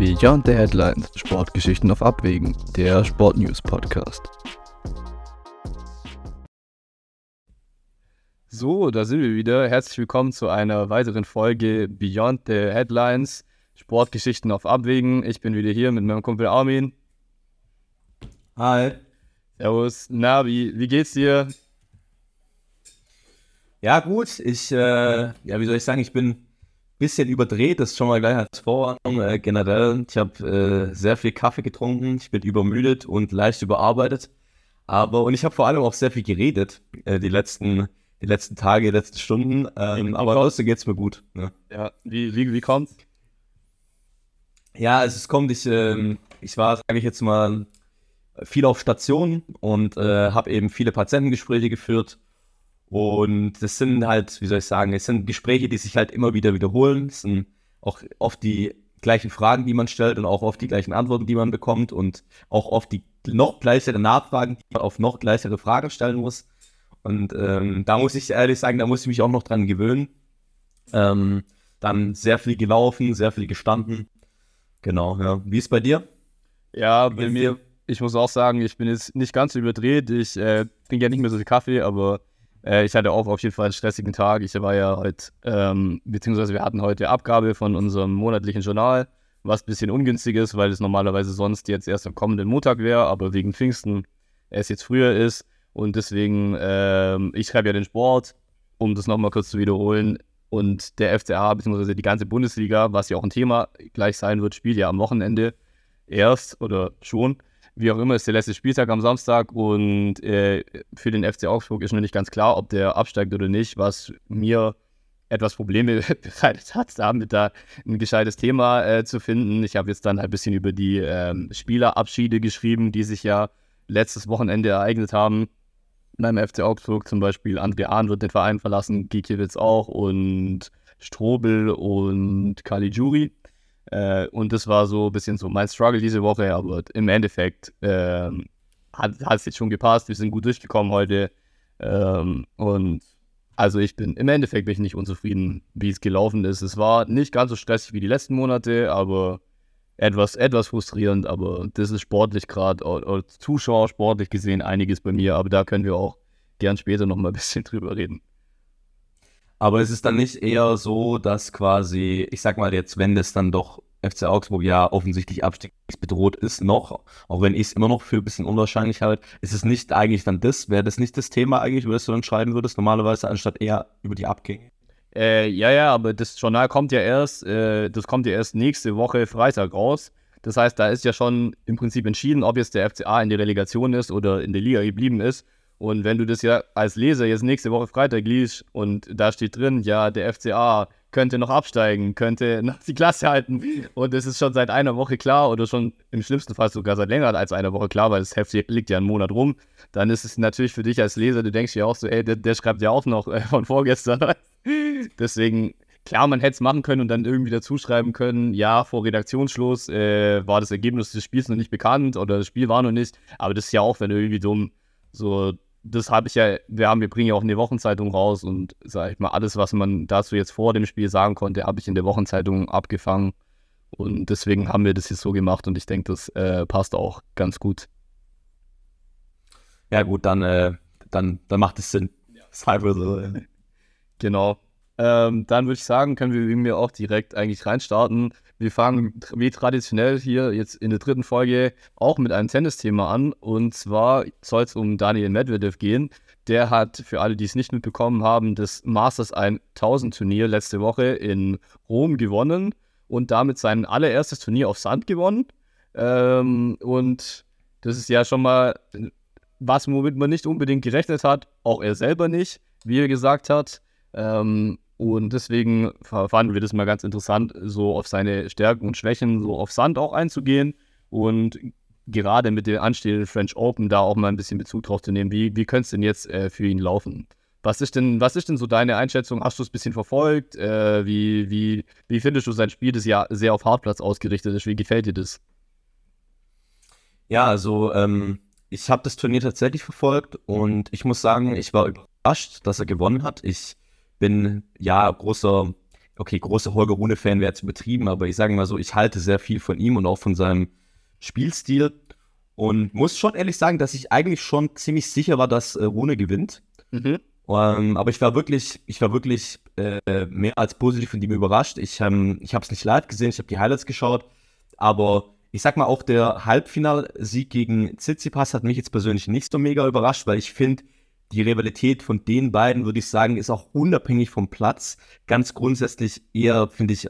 Beyond the Headlines, Sportgeschichten auf Abwägen, der Sportnews Podcast. So, da sind wir wieder. Herzlich willkommen zu einer weiteren Folge Beyond the Headlines, Sportgeschichten auf Abwägen. Ich bin wieder hier mit meinem Kumpel Armin. Hi. Servus. Na, wie, wie geht's dir? Ja, gut. Ich, äh, ja, wie soll ich sagen, ich bin bisschen überdreht, das ist schon mal gleich als Vorwarnung. Äh, generell, ich habe äh, sehr viel Kaffee getrunken, ich bin übermüdet und leicht überarbeitet. Aber, und ich habe vor allem auch sehr viel geredet, äh, die letzten, die letzten Tage, die letzten Stunden. Ähm, aber trotzdem geht es mir gut. Ne? Ja, wie, wie, wie kommt's? Ja, also es kommt, ich, ähm, ich war, sage ich jetzt mal, viel auf Station und äh, habe eben viele Patientengespräche geführt und das sind halt, wie soll ich sagen, es sind Gespräche, die sich halt immer wieder wiederholen. Es sind auch oft die gleichen Fragen, die man stellt und auch oft die gleichen Antworten, die man bekommt und auch oft die noch gleichere Nachfragen, die man auf noch gleichere Fragen stellen muss. Und ähm, da muss ich ehrlich sagen, da muss ich mich auch noch dran gewöhnen. Ähm, dann sehr viel gelaufen, sehr viel gestanden. Genau, ja. Wie ist bei dir? Ja, bei mir, ich muss auch sagen, ich bin jetzt nicht ganz überdreht. Ich äh, trinke ja nicht mehr so viel Kaffee, aber äh, ich hatte auch auf jeden Fall einen stressigen Tag. Ich war ja heute, ähm, beziehungsweise wir hatten heute Abgabe von unserem monatlichen Journal, was ein bisschen ungünstig ist, weil es normalerweise sonst jetzt erst am kommenden Montag wäre, aber wegen Pfingsten es jetzt früher ist. Und deswegen, ähm, ich schreibe ja den Sport, um das nochmal kurz zu wiederholen. Und der FCA, beziehungsweise die ganze Bundesliga, was ja auch ein Thema gleich sein wird, spielt ja am Wochenende erst oder schon wie auch immer, ist der letzte Spieltag am Samstag und äh, für den FC Augsburg ist noch nicht ganz klar, ob der absteigt oder nicht, was mir etwas Probleme bereitet hat, damit da ein gescheites Thema äh, zu finden. Ich habe jetzt dann ein bisschen über die ähm, Spielerabschiede geschrieben, die sich ja letztes Wochenende ereignet haben. Beim FC Augsburg zum Beispiel André Ahn wird den Verein verlassen, Gikiewicz auch und Strobel und Caligiuri. Äh, und das war so ein bisschen so mein Struggle diese Woche, aber im Endeffekt äh, hat es jetzt schon gepasst. Wir sind gut durchgekommen heute. Ähm, und also ich bin im Endeffekt bin ich nicht unzufrieden, wie es gelaufen ist. Es war nicht ganz so stressig wie die letzten Monate, aber etwas, etwas frustrierend. Aber das ist sportlich gerade, Zuschauer sportlich gesehen, einiges bei mir. Aber da können wir auch gern später noch mal ein bisschen drüber reden. Aber es ist dann nicht eher so, dass quasi, ich sag mal jetzt, wenn das dann doch FC Augsburg ja offensichtlich abstiegsbedroht ist, noch, auch wenn ich es immer noch für ein bisschen unwahrscheinlich halte, ist es nicht eigentlich dann das, wäre das nicht das Thema eigentlich, über das du entscheiden würdest, normalerweise, anstatt eher über die Abgänge? Äh, ja, ja, aber das Journal kommt ja erst, äh, das kommt ja erst nächste Woche Freitag raus. Das heißt, da ist ja schon im Prinzip entschieden, ob jetzt der FCA in der Relegation ist oder in der Liga geblieben ist. Und wenn du das ja als Leser jetzt nächste Woche Freitag liest und da steht drin, ja, der FCA könnte noch absteigen, könnte noch die Klasse halten. Und es ist schon seit einer Woche klar oder schon im schlimmsten Fall sogar seit länger als einer Woche klar, weil das Heft liegt ja einen Monat rum, dann ist es natürlich für dich als Leser, du denkst ja auch so, ey, der, der schreibt ja auch noch äh, von vorgestern. Deswegen, klar, man hätte es machen können und dann irgendwie dazu schreiben können, ja, vor Redaktionsschluss äh, war das Ergebnis des Spiels noch nicht bekannt oder das Spiel war noch nicht, aber das ist ja auch, wenn du irgendwie dumm so das habe ich ja, wir haben, wir bringen ja auch eine Wochenzeitung raus und sag ich mal, alles, was man dazu jetzt vor dem Spiel sagen konnte, habe ich in der Wochenzeitung abgefangen. Und deswegen haben wir das jetzt so gemacht und ich denke, das äh, passt auch ganz gut. Ja, gut, dann, äh, dann, dann macht es Sinn. Ja. So. Genau. Ähm, dann würde ich sagen, können wir auch direkt eigentlich reinstarten. Wir fangen wie traditionell hier jetzt in der dritten Folge auch mit einem Tennisthema an. Und zwar soll es um Daniel Medvedev gehen. Der hat, für alle, die es nicht mitbekommen haben, das Masters 1000 Turnier letzte Woche in Rom gewonnen und damit sein allererstes Turnier auf Sand gewonnen. Ähm, und das ist ja schon mal was, womit man nicht unbedingt gerechnet hat, auch er selber nicht, wie er gesagt hat. Ähm, und deswegen fanden wir das mal ganz interessant, so auf seine Stärken und Schwächen, so auf Sand auch einzugehen und gerade mit dem anstehenden French Open da auch mal ein bisschen Bezug drauf zu nehmen. Wie, wie könnte es denn jetzt äh, für ihn laufen? Was ist denn, was ist denn so deine Einschätzung? Hast du es ein bisschen verfolgt? Äh, wie, wie, wie findest du sein Spiel, das ja sehr auf Hartplatz ausgerichtet ist? Wie gefällt dir das? Ja, also ähm, ich habe das Turnier tatsächlich verfolgt und ich muss sagen, ich war überrascht, dass er gewonnen hat. Ich bin ja großer okay, großer Holger Rune-Fan wäre jetzt übertrieben, aber ich sage mal so, ich halte sehr viel von ihm und auch von seinem Spielstil. Und muss schon ehrlich sagen, dass ich eigentlich schon ziemlich sicher war, dass äh, Rune gewinnt. Mhm. Um, ähm, aber ich war wirklich, ich war wirklich äh, mehr als positiv von ihm überrascht. Ich, ähm, ich habe es nicht live gesehen, ich habe die Highlights geschaut, aber ich sag mal auch der Halbfinalsieg gegen Tsitsipas hat mich jetzt persönlich nicht so mega überrascht, weil ich finde, die Rivalität von den beiden, würde ich sagen, ist auch unabhängig vom Platz ganz grundsätzlich eher, finde ich,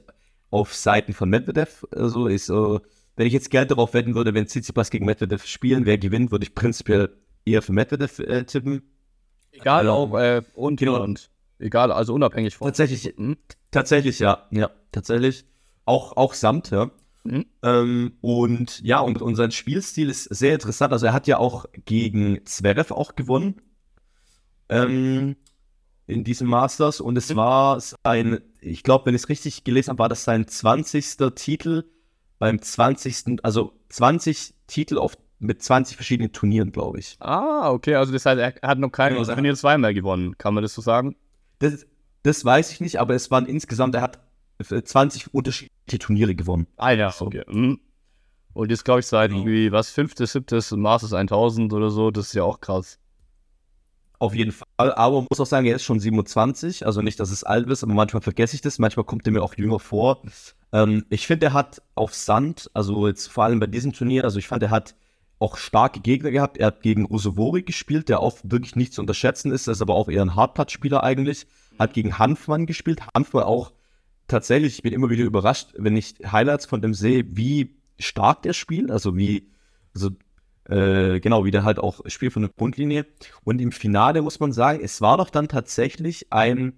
auf Seiten von Medvedev. Also ist so, wenn ich jetzt Geld darauf wetten würde, wenn Tsitsipas gegen Medvedev spielen, wer gewinnt, würde ich prinzipiell eher für Medvedev äh, tippen. Egal also, auch äh, und, genau. und egal, also unabhängig von. Tatsächlich, hm? tatsächlich, ja, ja, tatsächlich. Auch, auch Samt, ja. Mhm. Ähm, und ja, und, und sein Spielstil ist sehr interessant. Also er hat ja auch gegen Zverev auch gewonnen ähm, in diesem Masters und es mhm. war sein, ich glaube, wenn ich es richtig gelesen habe, war das sein 20. Titel beim 20. also 20 Titel auf, mit 20 verschiedenen Turnieren, glaube ich. Ah, okay, also das heißt, er hat noch kein genau, Turnier zweimal gewonnen, kann man das so sagen? Das, das weiß ich nicht, aber es waren insgesamt, er hat 20 unterschiedliche Turniere gewonnen. Ah ja, okay. Mhm. Und jetzt glaube ich seit genau. irgendwie, was, fünftes, siebtes Masters 1000 oder so, das ist ja auch krass. Auf jeden Fall, aber muss auch sagen, er ist schon 27, also nicht, dass es alt ist, aber manchmal vergesse ich das, manchmal kommt er mir auch jünger vor. Ähm, ich finde, er hat auf Sand, also jetzt vor allem bei diesem Turnier, also ich fand, er hat auch starke Gegner gehabt. Er hat gegen Rusovori gespielt, der auch wirklich nicht zu unterschätzen ist, ist aber auch eher ein Hardplatz-Spieler eigentlich. Hat gegen Hanfmann gespielt, Hanfmann auch tatsächlich, ich bin immer wieder überrascht, wenn ich Highlights von dem sehe, wie stark der spielt, also wie, also äh, genau, wie der halt auch spielt von der Grundlinie. Und im Finale muss man sagen, es war doch dann tatsächlich ein,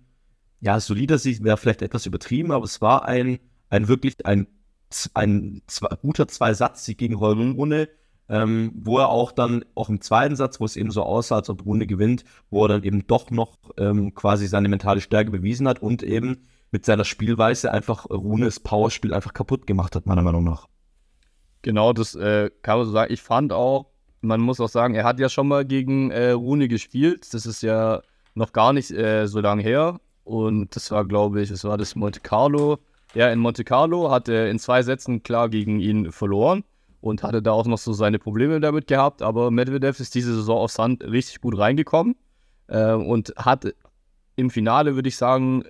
ja, solider Sieg wäre vielleicht etwas übertrieben, aber es war ein, ein wirklich ein, ein, zwei, guter Zwei-Satz-Sieg gegen Holmrune, ähm, wo er auch dann, auch im zweiten Satz, wo es eben so aussah, als ob Runde gewinnt, wo er dann eben doch noch ähm, quasi seine mentale Stärke bewiesen hat und eben mit seiner Spielweise einfach Runes Powerspiel einfach kaputt gemacht hat, meiner Meinung nach. Genau, das äh, kann man so sagen. Ich fand auch, man muss auch sagen, er hat ja schon mal gegen äh, Rune gespielt. Das ist ja noch gar nicht äh, so lange her. Und das war, glaube ich, das war das Monte Carlo. Ja, in Monte Carlo hat er in zwei Sätzen klar gegen ihn verloren und hatte da auch noch so seine Probleme damit gehabt. Aber Medvedev ist diese Saison auf Sand richtig gut reingekommen äh, und hat im Finale, würde ich sagen,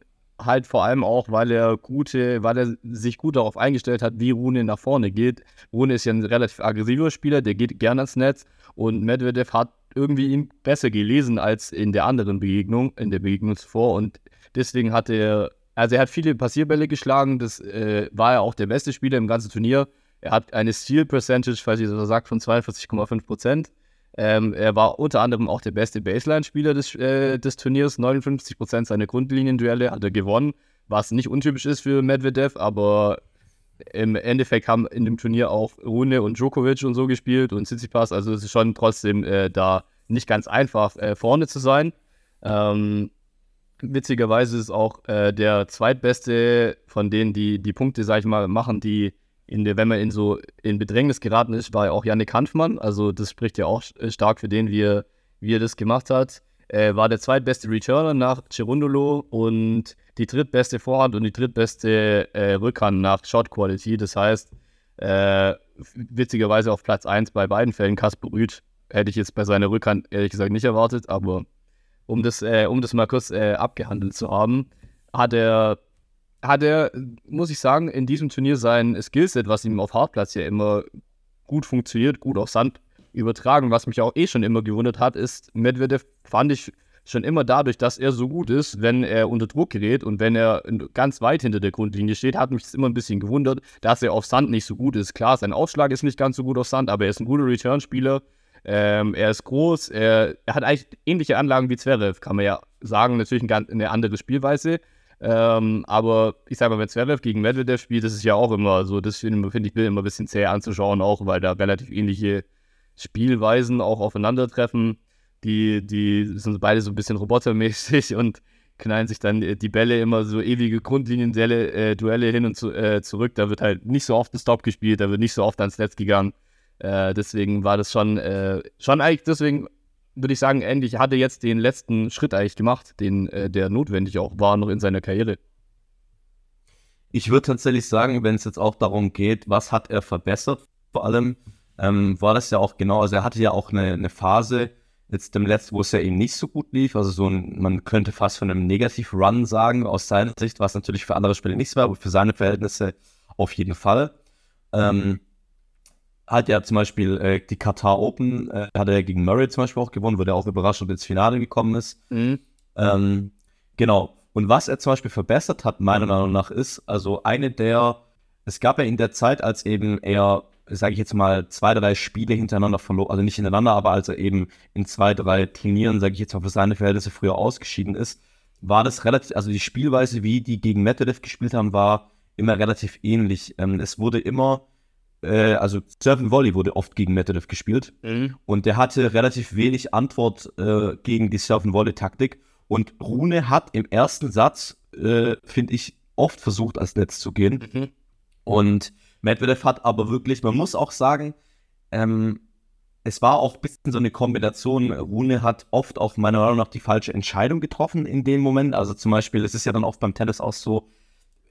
halt vor allem auch, weil er gute, weil er sich gut darauf eingestellt hat, wie Rune nach vorne geht. Rune ist ja ein relativ aggressiver Spieler, der geht gerne ans Netz und Medvedev hat irgendwie ihn besser gelesen als in der anderen Begegnung, in der Begegnung zuvor und deswegen hat er, also er hat viele Passierbälle geschlagen, das äh, war ja auch der beste Spieler im ganzen Turnier. Er hat eine Steal Percentage, falls ich so sagt, von 42,5 Prozent. Ähm, er war unter anderem auch der beste Baseline-Spieler des, äh, des Turniers. 59% seiner Grundlinienduelle hat er gewonnen, was nicht untypisch ist für Medvedev, aber im Endeffekt haben in dem Turnier auch Rune und Djokovic und so gespielt und Tsitsipas. Also es ist schon trotzdem äh, da nicht ganz einfach, äh, vorne zu sein. Ähm, witzigerweise ist auch äh, der zweitbeste von denen, die die Punkte, sag ich mal, machen, die in der, wenn man in so in Bedrängnis geraten ist, war ja auch Yannick Hanfmann. Also das spricht ja auch äh, stark für den, wie er, wie er das gemacht hat. Er war der zweitbeste Returner nach Cerundolo und die drittbeste Vorhand und die drittbeste äh, Rückhand nach Shot Quality. Das heißt, äh, witzigerweise auf Platz 1 bei beiden Fällen Kasper Rüth. Hätte ich jetzt bei seiner Rückhand ehrlich gesagt nicht erwartet, aber um das, äh, um das mal kurz äh, abgehandelt zu haben, hat er hat er, muss ich sagen, in diesem Turnier sein Skillset, was ihm auf Hartplatz ja immer gut funktioniert, gut auf Sand übertragen. Was mich auch eh schon immer gewundert hat, ist, Medvedev fand ich schon immer dadurch, dass er so gut ist, wenn er unter Druck gerät und wenn er ganz weit hinter der Grundlinie steht, hat mich das immer ein bisschen gewundert, dass er auf Sand nicht so gut ist. Klar, sein Aufschlag ist nicht ganz so gut auf Sand, aber er ist ein guter Return-Spieler. Ähm, er ist groß, er, er, hat eigentlich ähnliche Anlagen wie Zverev, kann man ja sagen. Natürlich eine, eine andere Spielweise. Ähm, aber ich sage mal, wenn Zverev gegen Medvedev spielt, das ist ja auch immer so, das finde find ich immer ein bisschen zäh anzuschauen, auch weil da relativ ähnliche Spielweisen auch aufeinandertreffen. Die, die sind beide so ein bisschen robotermäßig und knallen sich dann die Bälle immer so ewige Grundlinien-Duelle äh, Duelle hin und zu, äh, zurück. Da wird halt nicht so oft ein Stop gespielt, da wird nicht so oft ans Netz gegangen. Äh, deswegen war das schon, äh, schon eigentlich deswegen würde ich sagen, endlich hat er jetzt den letzten Schritt eigentlich gemacht, den, äh, der notwendig auch war noch in seiner Karriere. Ich würde tatsächlich sagen, wenn es jetzt auch darum geht, was hat er verbessert, vor allem ähm, war das ja auch genau, also er hatte ja auch eine, eine Phase, jetzt im letzten, wo es ja eben nicht so gut lief, also so ein, man könnte fast von einem Negativ-Run sagen, aus seiner Sicht, was natürlich für andere Spiele nicht so war, aber für seine Verhältnisse auf jeden Fall. Ähm, hat ja zum Beispiel äh, die Qatar Open, äh, hat er gegen Murray zum Beispiel auch gewonnen, wo der auch überraschend ins Finale gekommen ist. Mhm. Ähm, genau. Und was er zum Beispiel verbessert hat, meiner Meinung nach, ist, also eine der, es gab ja in der Zeit, als eben er, sage ich jetzt mal, zwei, drei Spiele hintereinander verloren, also nicht hintereinander, aber als er eben in zwei, drei Turnieren, sage ich jetzt mal, für seine Verhältnisse früher ausgeschieden ist, war das relativ, also die Spielweise, wie die gegen Medvedev gespielt haben, war immer relativ ähnlich. Ähm, es wurde immer, äh, also Surf Volley wurde oft gegen Medvedev gespielt mhm. und der hatte relativ wenig Antwort äh, gegen die Surf Volley Taktik und Rune hat im ersten Satz, äh, finde ich, oft versucht, als Netz zu gehen. Mhm. Und Medvedev hat aber wirklich, man muss auch sagen, ähm, es war auch ein bisschen so eine Kombination. Rune hat oft auch meiner Meinung nach die falsche Entscheidung getroffen in dem Moment. Also zum Beispiel, es ist ja dann oft beim Tennis auch so,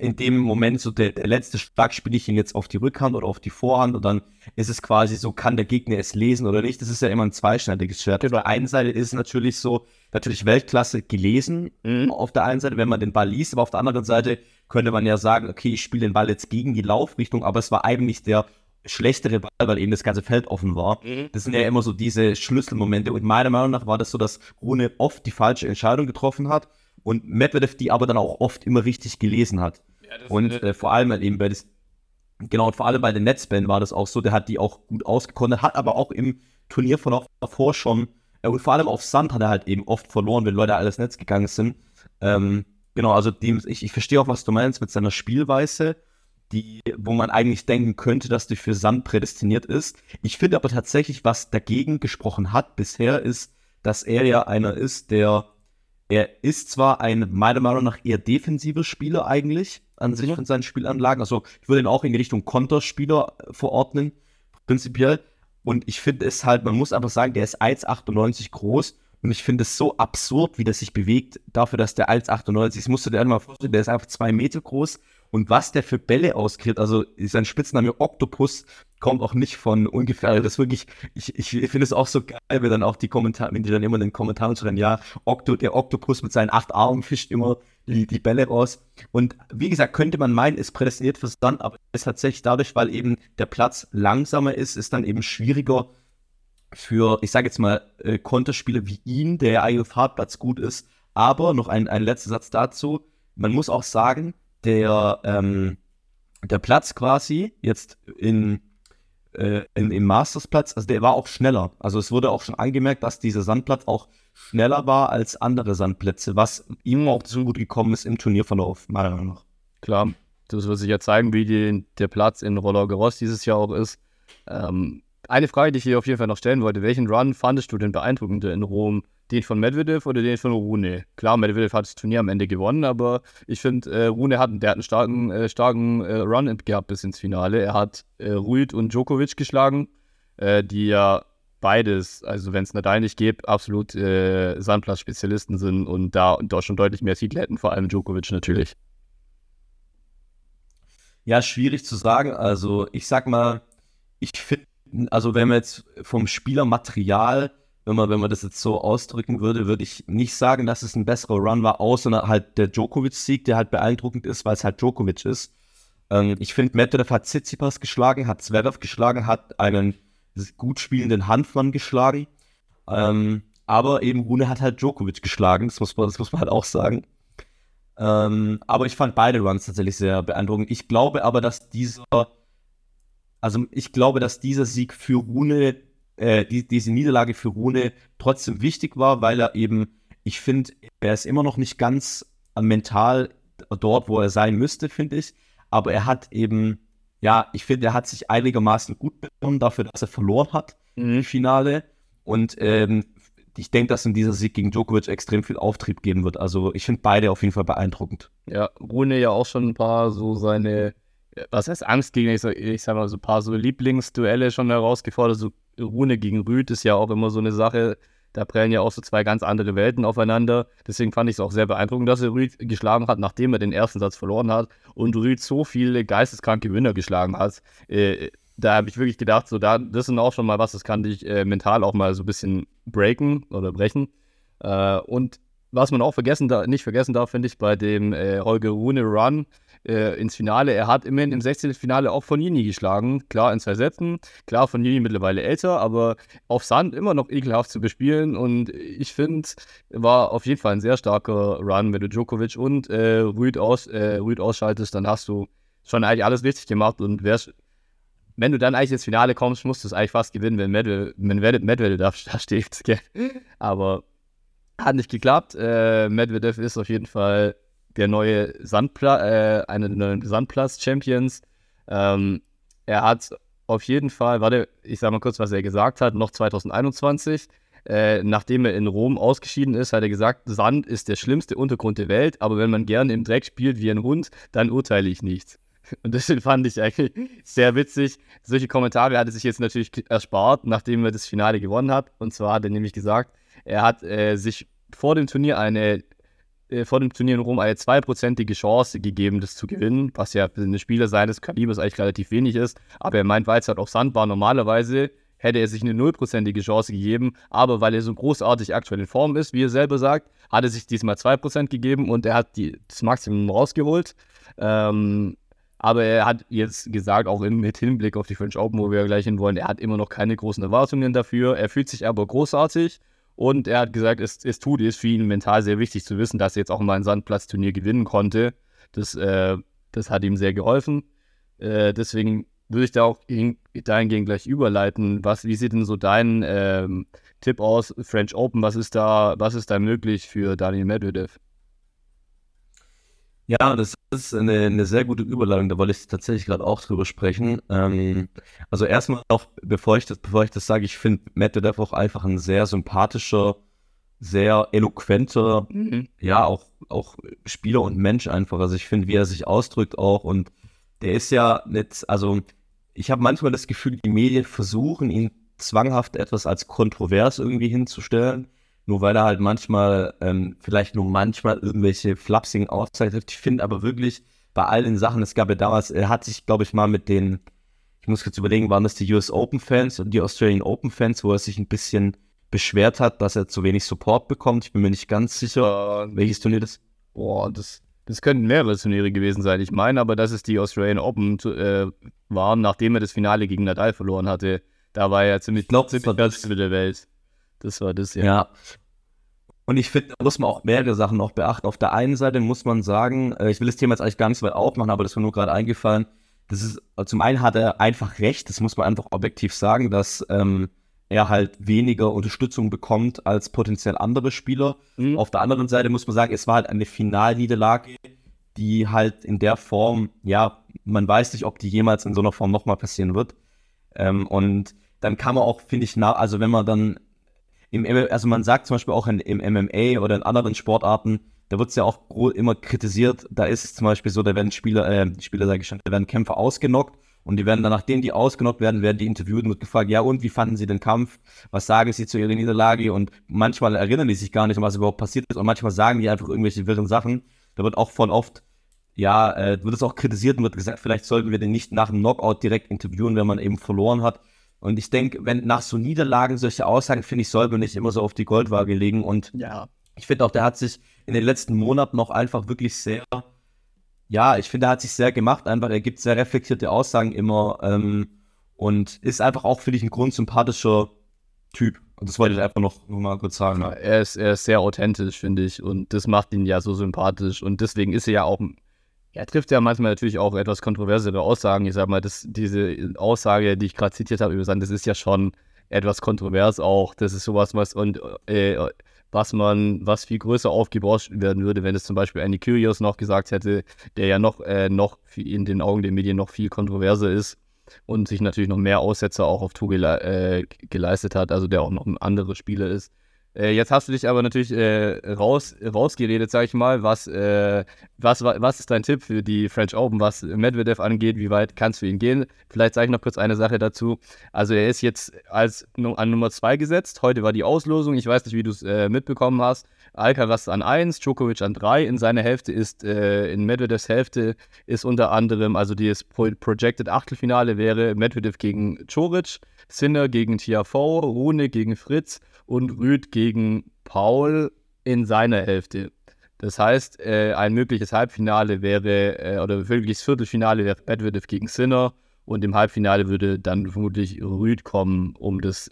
in dem Moment so der, der letzte Schlag spiele ich ihn jetzt auf die Rückhand oder auf die Vorhand und dann ist es quasi so, kann der Gegner es lesen oder nicht. Das ist ja immer ein zweischneidiges Schwert. Auf der einen Seite ist es natürlich so, natürlich Weltklasse gelesen mhm. auf der einen Seite, wenn man den Ball liest, aber auf der anderen Seite könnte man ja sagen, okay, ich spiele den Ball jetzt gegen die Laufrichtung, aber es war eigentlich der schlechtere Ball, weil eben das ganze Feld offen war. Mhm. Das sind ja immer so diese Schlüsselmomente und meiner Meinung nach war das so, dass Rune oft die falsche Entscheidung getroffen hat und Medvedev die aber dann auch oft immer richtig gelesen hat und äh, vor allem halt eben bei das, genau, und vor allem bei den Netzbällen war das auch so, der hat die auch gut ausgekonnt, hat aber auch im Turnierverlauf davor schon, äh, und vor allem auf Sand hat er halt eben oft verloren, wenn Leute alles Netz gegangen sind. Ähm, genau, also dem, ich, ich verstehe auch, was du meinst mit seiner Spielweise, die, wo man eigentlich denken könnte, dass die für Sand prädestiniert ist. Ich finde aber tatsächlich, was dagegen gesprochen hat bisher, ist, dass er ja einer ist, der er ist zwar ein meiner Meinung nach eher defensiver Spieler eigentlich, an sich von seinen Spielanlagen. Also ich würde ihn auch in Richtung Konterspieler äh, verordnen, prinzipiell. Und ich finde es halt, man muss einfach sagen, der ist 1,98 groß. Und ich finde es so absurd, wie der sich bewegt, dafür, dass der 1,98 ist. Musst du dir einmal vorstellen, der ist einfach zwei Meter groß und was der für Bälle auskriegt, also sein Spitzname Octopus kommt auch nicht von ungefähr. Also das wirklich, ich, ich finde es auch so geil, wenn dann auch die Kommentare, wenn die dann immer in den Kommentaren schreiben, ja, Octo, der Oktopus mit seinen acht Armen fischt immer die, die Bälle raus. Und wie gesagt, könnte man meinen, ist prädestiniert fürs Stand, aber es ist tatsächlich dadurch, weil eben der Platz langsamer ist, ist dann eben schwieriger für, ich sage jetzt mal, äh, Konterspieler wie ihn, der ja eigentlich auf Hartplatz gut ist. Aber noch ein, ein letzter Satz dazu. Man muss auch sagen, der, ähm, der Platz quasi jetzt in, äh, in, im Mastersplatz, also der war auch schneller. Also es wurde auch schon angemerkt, dass dieser Sandplatz auch schneller war als andere Sandplätze, was ihm auch so gut gekommen ist im Turnierverlauf, meiner Meinung nach. Klar, das wird sich ja zeigen, wie die, der Platz in Roland Garros dieses Jahr auch ist. Ähm, eine Frage, die ich hier auf jeden Fall noch stellen wollte: Welchen Run fandest du denn beeindruckender in Rom? Den von Medvedev oder den von Rune? Klar, Medvedev hat das Turnier am Ende gewonnen, aber ich finde, äh, Rune hat, der hat einen starken, äh, starken äh, Run gehabt bis ins Finale. Er hat äh, Ruid und Djokovic geschlagen, äh, die ja beides, also wenn es Nadal nicht gibt, absolut äh, Sandplatz-Spezialisten sind und da, da schon deutlich mehr Titel hätten, vor allem Djokovic natürlich. Ja, schwierig zu sagen. Also ich sag mal, ich finde, also wenn man jetzt vom Spielermaterial wenn man, wenn man das jetzt so ausdrücken würde, würde ich nicht sagen, dass es ein besserer Run war, außer halt der Djokovic-Sieg, der halt beeindruckend ist, weil es halt Djokovic ist. Ähm, ich finde, Medvedev hat Tsitsipas geschlagen, hat Zverev geschlagen, hat einen gut spielenden Hanfmann geschlagen. Ähm, aber eben Rune hat halt Djokovic geschlagen, das muss man, das muss man halt auch sagen. Ähm, aber ich fand beide Runs tatsächlich sehr beeindruckend. Ich glaube aber, dass dieser, also ich glaube, dass dieser Sieg für Rune äh, die, diese Niederlage für Rune trotzdem wichtig war, weil er eben, ich finde, er ist immer noch nicht ganz mental dort, wo er sein müsste, finde ich. Aber er hat eben, ja, ich finde, er hat sich einigermaßen gut benommen dafür, dass er verloren hat mhm. im Finale. Und ähm, ich denke, dass in dieser Sieg gegen Djokovic extrem viel Auftrieb geben wird. Also ich finde beide auf jeden Fall beeindruckend. Ja, Rune ja auch schon ein paar so seine, was heißt Angstgegner, ich, ich sag mal so ein paar so Lieblingsduelle schon herausgefordert, so Rune gegen Rüd ist ja auch immer so eine Sache. Da prellen ja auch so zwei ganz andere Welten aufeinander. Deswegen fand ich es auch sehr beeindruckend, dass er Rüd geschlagen hat, nachdem er den ersten Satz verloren hat und Rüd so viele geisteskranke Gewinner geschlagen hat. Äh, da habe ich wirklich gedacht, so da, das sind auch schon mal was, das kann dich äh, mental auch mal so ein bisschen breaken oder brechen. Äh, und was man auch vergessen nicht vergessen darf, finde ich, bei dem Holger Rune Run äh, ins Finale. Er hat immerhin im 16. Finale auch von Jini geschlagen. Klar in zwei Sätzen. Klar von Jini mittlerweile älter, aber auf Sand immer noch ekelhaft zu bespielen. Und ich finde, war auf jeden Fall ein sehr starker Run. Wenn du Djokovic und äh, Rüd, aus, äh, ausschaltest, dann hast du schon eigentlich alles richtig gemacht und wärst wenn du dann eigentlich ins Finale kommst, musst du es eigentlich fast gewinnen, wenn Medvedev, Medvedev da, steht. Aber hat nicht geklappt. Äh, Medvedev ist auf jeden Fall der neue Sandpla äh, eine neue Sandplatz-Champions. Ähm, er hat auf jeden Fall, warte, ich sage mal kurz, was er gesagt hat, noch 2021, äh, nachdem er in Rom ausgeschieden ist, hat er gesagt, Sand ist der schlimmste Untergrund der Welt, aber wenn man gerne im Dreck spielt wie ein Hund, dann urteile ich nicht. Und das fand ich eigentlich sehr witzig. Solche Kommentare hat er sich jetzt natürlich erspart, nachdem er das Finale gewonnen hat. Und zwar hat er nämlich gesagt, er hat äh, sich vor dem Turnier eine äh, vor dem Turnier in Rom eine zweiprozentige Chance gegeben, das zu gewinnen, was ja für einen Spieler seines Kalibers eigentlich relativ wenig ist. Aber er meint, weil es halt auf Sand war, normalerweise hätte er sich eine nullprozentige Chance gegeben. Aber weil er so großartig aktuell in Form ist, wie er selber sagt, hat er sich diesmal 2% gegeben und er hat die, das Maximum rausgeholt. Ähm, aber er hat jetzt gesagt, auch mit Hinblick auf die French Open, wo wir ja gleich hin wollen, er hat immer noch keine großen Erwartungen dafür. Er fühlt sich aber großartig und er hat gesagt, es, es tut es für ihn mental sehr wichtig zu wissen, dass er jetzt auch mal ein Sandplatzturnier gewinnen konnte. Das, äh, das hat ihm sehr geholfen. Äh, deswegen würde ich da auch dahingehend gleich überleiten. Was, wie sieht denn so dein ähm, Tipp aus, French Open? Was ist da, was ist da möglich für Daniel Medvedev? Ja, das ist eine, eine sehr gute Überleitung, da wollte ich tatsächlich gerade auch drüber sprechen. Ähm, also erstmal noch, bevor ich das, bevor ich das sage, ich finde Medvedev auch einfach ein sehr sympathischer, sehr eloquenter, mhm. ja, auch, auch Spieler und Mensch einfach. Also ich finde, wie er sich ausdrückt auch und der ist ja nicht, also ich habe manchmal das Gefühl, die Medien versuchen, ihn zwanghaft etwas als kontrovers irgendwie hinzustellen nur weil er halt manchmal, ähm, vielleicht nur manchmal irgendwelche flapsigen Auszeichnungen trifft. Ich finde aber wirklich bei all den Sachen, es gab ja damals, er hat sich, glaube ich, mal mit den, ich muss jetzt überlegen, waren das die US Open Fans und die Australian Open Fans, wo er sich ein bisschen beschwert hat, dass er zu wenig Support bekommt. Ich bin mir nicht ganz sicher, welches Turnier das. Boah, das, das könnten mehrere Turniere gewesen sein. Ich meine aber, dass es die Australian Open äh, waren, nachdem er das Finale gegen Nadal verloren hatte. Da war er ziemlich, glaub, ziemlich das mit der Welt. Das war das, ja. Ja. Und ich finde, da muss man auch mehrere Sachen noch beachten. Auf der einen Seite muss man sagen, äh, ich will das Thema jetzt eigentlich gar nicht so weit aufmachen, aber das ist mir nur gerade eingefallen. Das ist, äh, zum einen hat er einfach recht, das muss man einfach objektiv sagen, dass ähm, er halt weniger Unterstützung bekommt als potenziell andere Spieler. Mhm. Auf der anderen Seite muss man sagen, es war halt eine Finalniederlage, die halt in der Form, ja, man weiß nicht, ob die jemals in so einer Form nochmal passieren wird. Ähm, und dann kann man auch, finde ich, nach, also wenn man dann im, also man sagt zum Beispiel auch in, im MMA oder in anderen Sportarten, da wird es ja auch immer kritisiert, da ist es zum Beispiel so, da werden Spieler, äh, Spieler sage ich schon, da werden Kämpfer ausgenockt und die werden dann, nachdem die ausgenockt werden, werden die interviewt und wird gefragt, ja und, wie fanden sie den Kampf? Was sagen sie zu ihrer Niederlage? Und manchmal erinnern die sich gar nicht, was überhaupt passiert ist und manchmal sagen die einfach irgendwelche wirren Sachen. Da wird auch von oft, ja, äh, wird es auch kritisiert und wird gesagt, vielleicht sollten wir den nicht nach dem Knockout direkt interviewen, wenn man eben verloren hat. Und ich denke, wenn nach so Niederlagen solche Aussagen, finde ich, soll man nicht immer so auf die Goldwaage legen. Und ja. ich finde auch, der hat sich in den letzten Monaten noch einfach wirklich sehr, ja, ich finde, er hat sich sehr gemacht. Einfach, er gibt sehr reflektierte Aussagen immer ähm, und ist einfach auch, finde ich, ein grundsympathischer Typ. Und das wollte ich einfach noch, noch mal kurz sagen. Ja, er, ist, er ist sehr authentisch, finde ich. Und das macht ihn ja so sympathisch. Und deswegen ist er ja auch er trifft ja manchmal natürlich auch etwas kontroversere Aussagen. Ich sag mal, das, diese Aussage, die ich gerade zitiert habe über Sand, das ist ja schon etwas kontrovers auch. Das ist sowas, was und äh, was man, was viel größer aufgebaut werden würde, wenn es zum Beispiel Andy Curious noch gesagt hätte, der ja noch, äh, noch in den Augen der Medien noch viel kontroverser ist und sich natürlich noch mehr Aussetzer auch auf Tour gele äh, geleistet hat, also der auch noch ein anderer Spieler ist. Äh, jetzt hast du dich aber natürlich äh, raus, rausgeredet, sag ich mal. Was, äh, was, was ist dein Tipp für die French Open, was Medvedev angeht? Wie weit kannst du ihn gehen? Vielleicht sage ich noch kurz eine Sache dazu. Also er ist jetzt als an Nummer 2 gesetzt. Heute war die Auslosung. Ich weiß nicht, wie du es äh, mitbekommen hast. Alcaraz an 1, Djokovic an 3. In seiner Hälfte ist, äh, in Medvedevs Hälfte ist unter anderem, also das Projected Achtelfinale wäre Medvedev gegen Choric, Sinner gegen Tiafoe, Rune gegen Fritz und Rüd gegen Paul in seiner Hälfte. Das heißt, äh, ein mögliches Halbfinale wäre, äh, oder ein mögliches Viertelfinale wäre Medvedev gegen Sinner und im Halbfinale würde dann vermutlich Rüd kommen, um das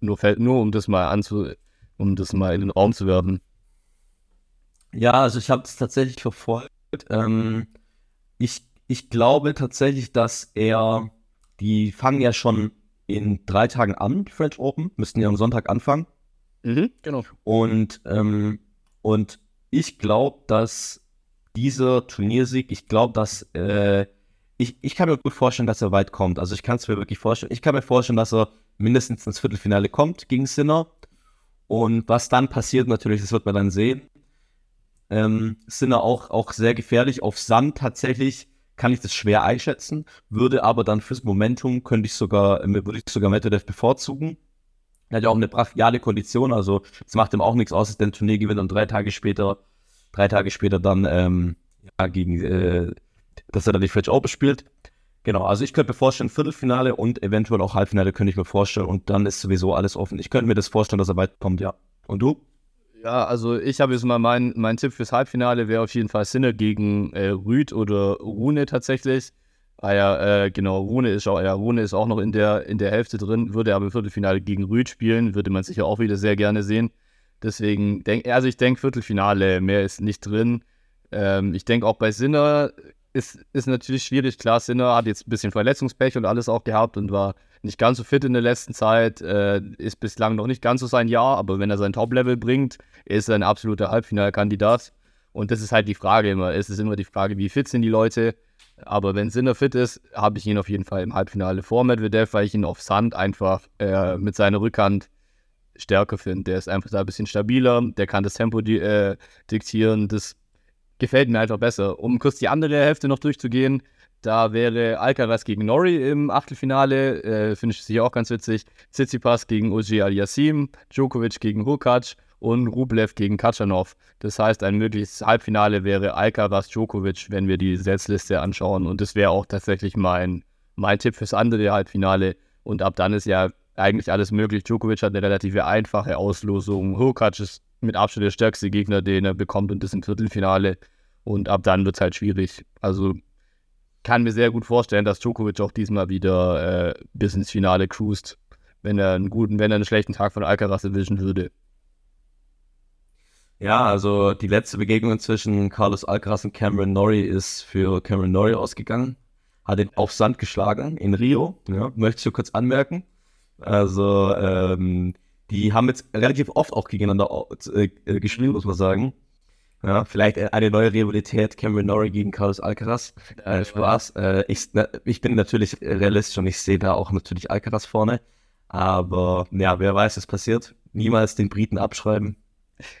nur, nur um das mal anzu, um das mal in den Raum zu werfen. Ja, also ich habe es tatsächlich verfolgt. Ähm, ich, ich glaube tatsächlich, dass er, die fangen ja schon in drei Tagen an, die French Open, müssten ja am Sonntag anfangen. Mhm, genau. Und, ähm, und ich glaube, dass dieser Turniersieg, ich glaube, dass äh, ich, ich kann mir gut vorstellen, dass er weit kommt. Also ich kann es mir wirklich vorstellen. Ich kann mir vorstellen, dass er mindestens ins Viertelfinale kommt gegen Sinner. Und was dann passiert, natürlich, das wird man dann sehen. Ähm, Sinner auch, auch sehr gefährlich. Auf Sand tatsächlich kann ich das schwer einschätzen, würde aber dann fürs Momentum könnte ich sogar, äh, würde ich sogar Medvedev bevorzugen. Er hat ja auch eine brachiale Kondition, also es macht ihm auch nichts aus, dass der ein Turnier gewinnt und drei Tage später, drei Tage später dann ähm, ja, gegen, äh, dass er dann die French Open spielt. Genau, also ich könnte mir vorstellen, Viertelfinale und eventuell auch Halbfinale könnte ich mir vorstellen und dann ist sowieso alles offen. Ich könnte mir das vorstellen, dass er weit kommt, ja. Und du? Ja, also ich habe jetzt mal mein, mein Tipp fürs Halbfinale wäre auf jeden Fall Sinne gegen äh, Rüd oder Rune tatsächlich. Ah ja, äh, genau, Rune ist auch, ja, Rune ist auch noch in der, in der Hälfte drin, würde aber im Viertelfinale gegen Rüd spielen, würde man sicher auch wieder sehr gerne sehen. Deswegen denke, also ich denke Viertelfinale, mehr ist nicht drin. Ähm, ich denke auch bei Sinner ist, ist natürlich schwierig. Klar, Sinner hat jetzt ein bisschen Verletzungspech und alles auch gehabt und war nicht ganz so fit in der letzten Zeit, äh, ist bislang noch nicht ganz so sein Jahr, aber wenn er sein Top-Level bringt, ist er ein absoluter Halbfinalkandidat. Und das ist halt die Frage immer. Es ist immer die Frage, wie fit sind die Leute. Aber wenn Sinner fit ist, habe ich ihn auf jeden Fall im Halbfinale vor Medvedev, weil ich ihn auf Sand einfach äh, mit seiner Rückhand stärker finde. Der ist einfach da ein bisschen stabiler, der kann das Tempo di äh, diktieren. Das gefällt mir einfach besser. Um kurz die andere Hälfte noch durchzugehen, da wäre Alcaraz gegen Nori im Achtelfinale, äh, finde ich sicher auch ganz witzig. Tsitsipas gegen Oji Aliassim, Djokovic gegen Hukac und Rublev gegen Kachanov. Das heißt, ein mögliches Halbfinale wäre Alcaraz Djokovic, wenn wir die Setzliste anschauen. Und das wäre auch tatsächlich mein, mein Tipp fürs andere Halbfinale. Und ab dann ist ja eigentlich alles möglich. Djokovic hat eine relativ einfache Auslosung. Hukac ist mit Abstand der stärkste Gegner, den er bekommt und das im Viertelfinale. Und ab dann wird es halt schwierig. Also kann mir sehr gut vorstellen, dass Djokovic auch diesmal wieder äh, bis ins Finale cruist, wenn er einen guten, wenn er einen schlechten Tag von Alcaraz erwischen würde. Ja, also die letzte Begegnung zwischen Carlos Alcaraz und Cameron Norrie ist für Cameron Norrie ausgegangen. Hat ihn auf Sand geschlagen in Rio, ja, möchte ich so kurz anmerken. Also, ähm, die haben jetzt relativ oft auch gegeneinander äh, gespielt, muss man sagen. Ja, vielleicht eine neue Rivalität Cameron Norrie gegen Carlos Alcaraz. Äh, Spaß. Äh, ich, ich bin natürlich realistisch und ich sehe da auch natürlich Alcaraz vorne. Aber ja, wer weiß, was passiert. Niemals den Briten abschreiben.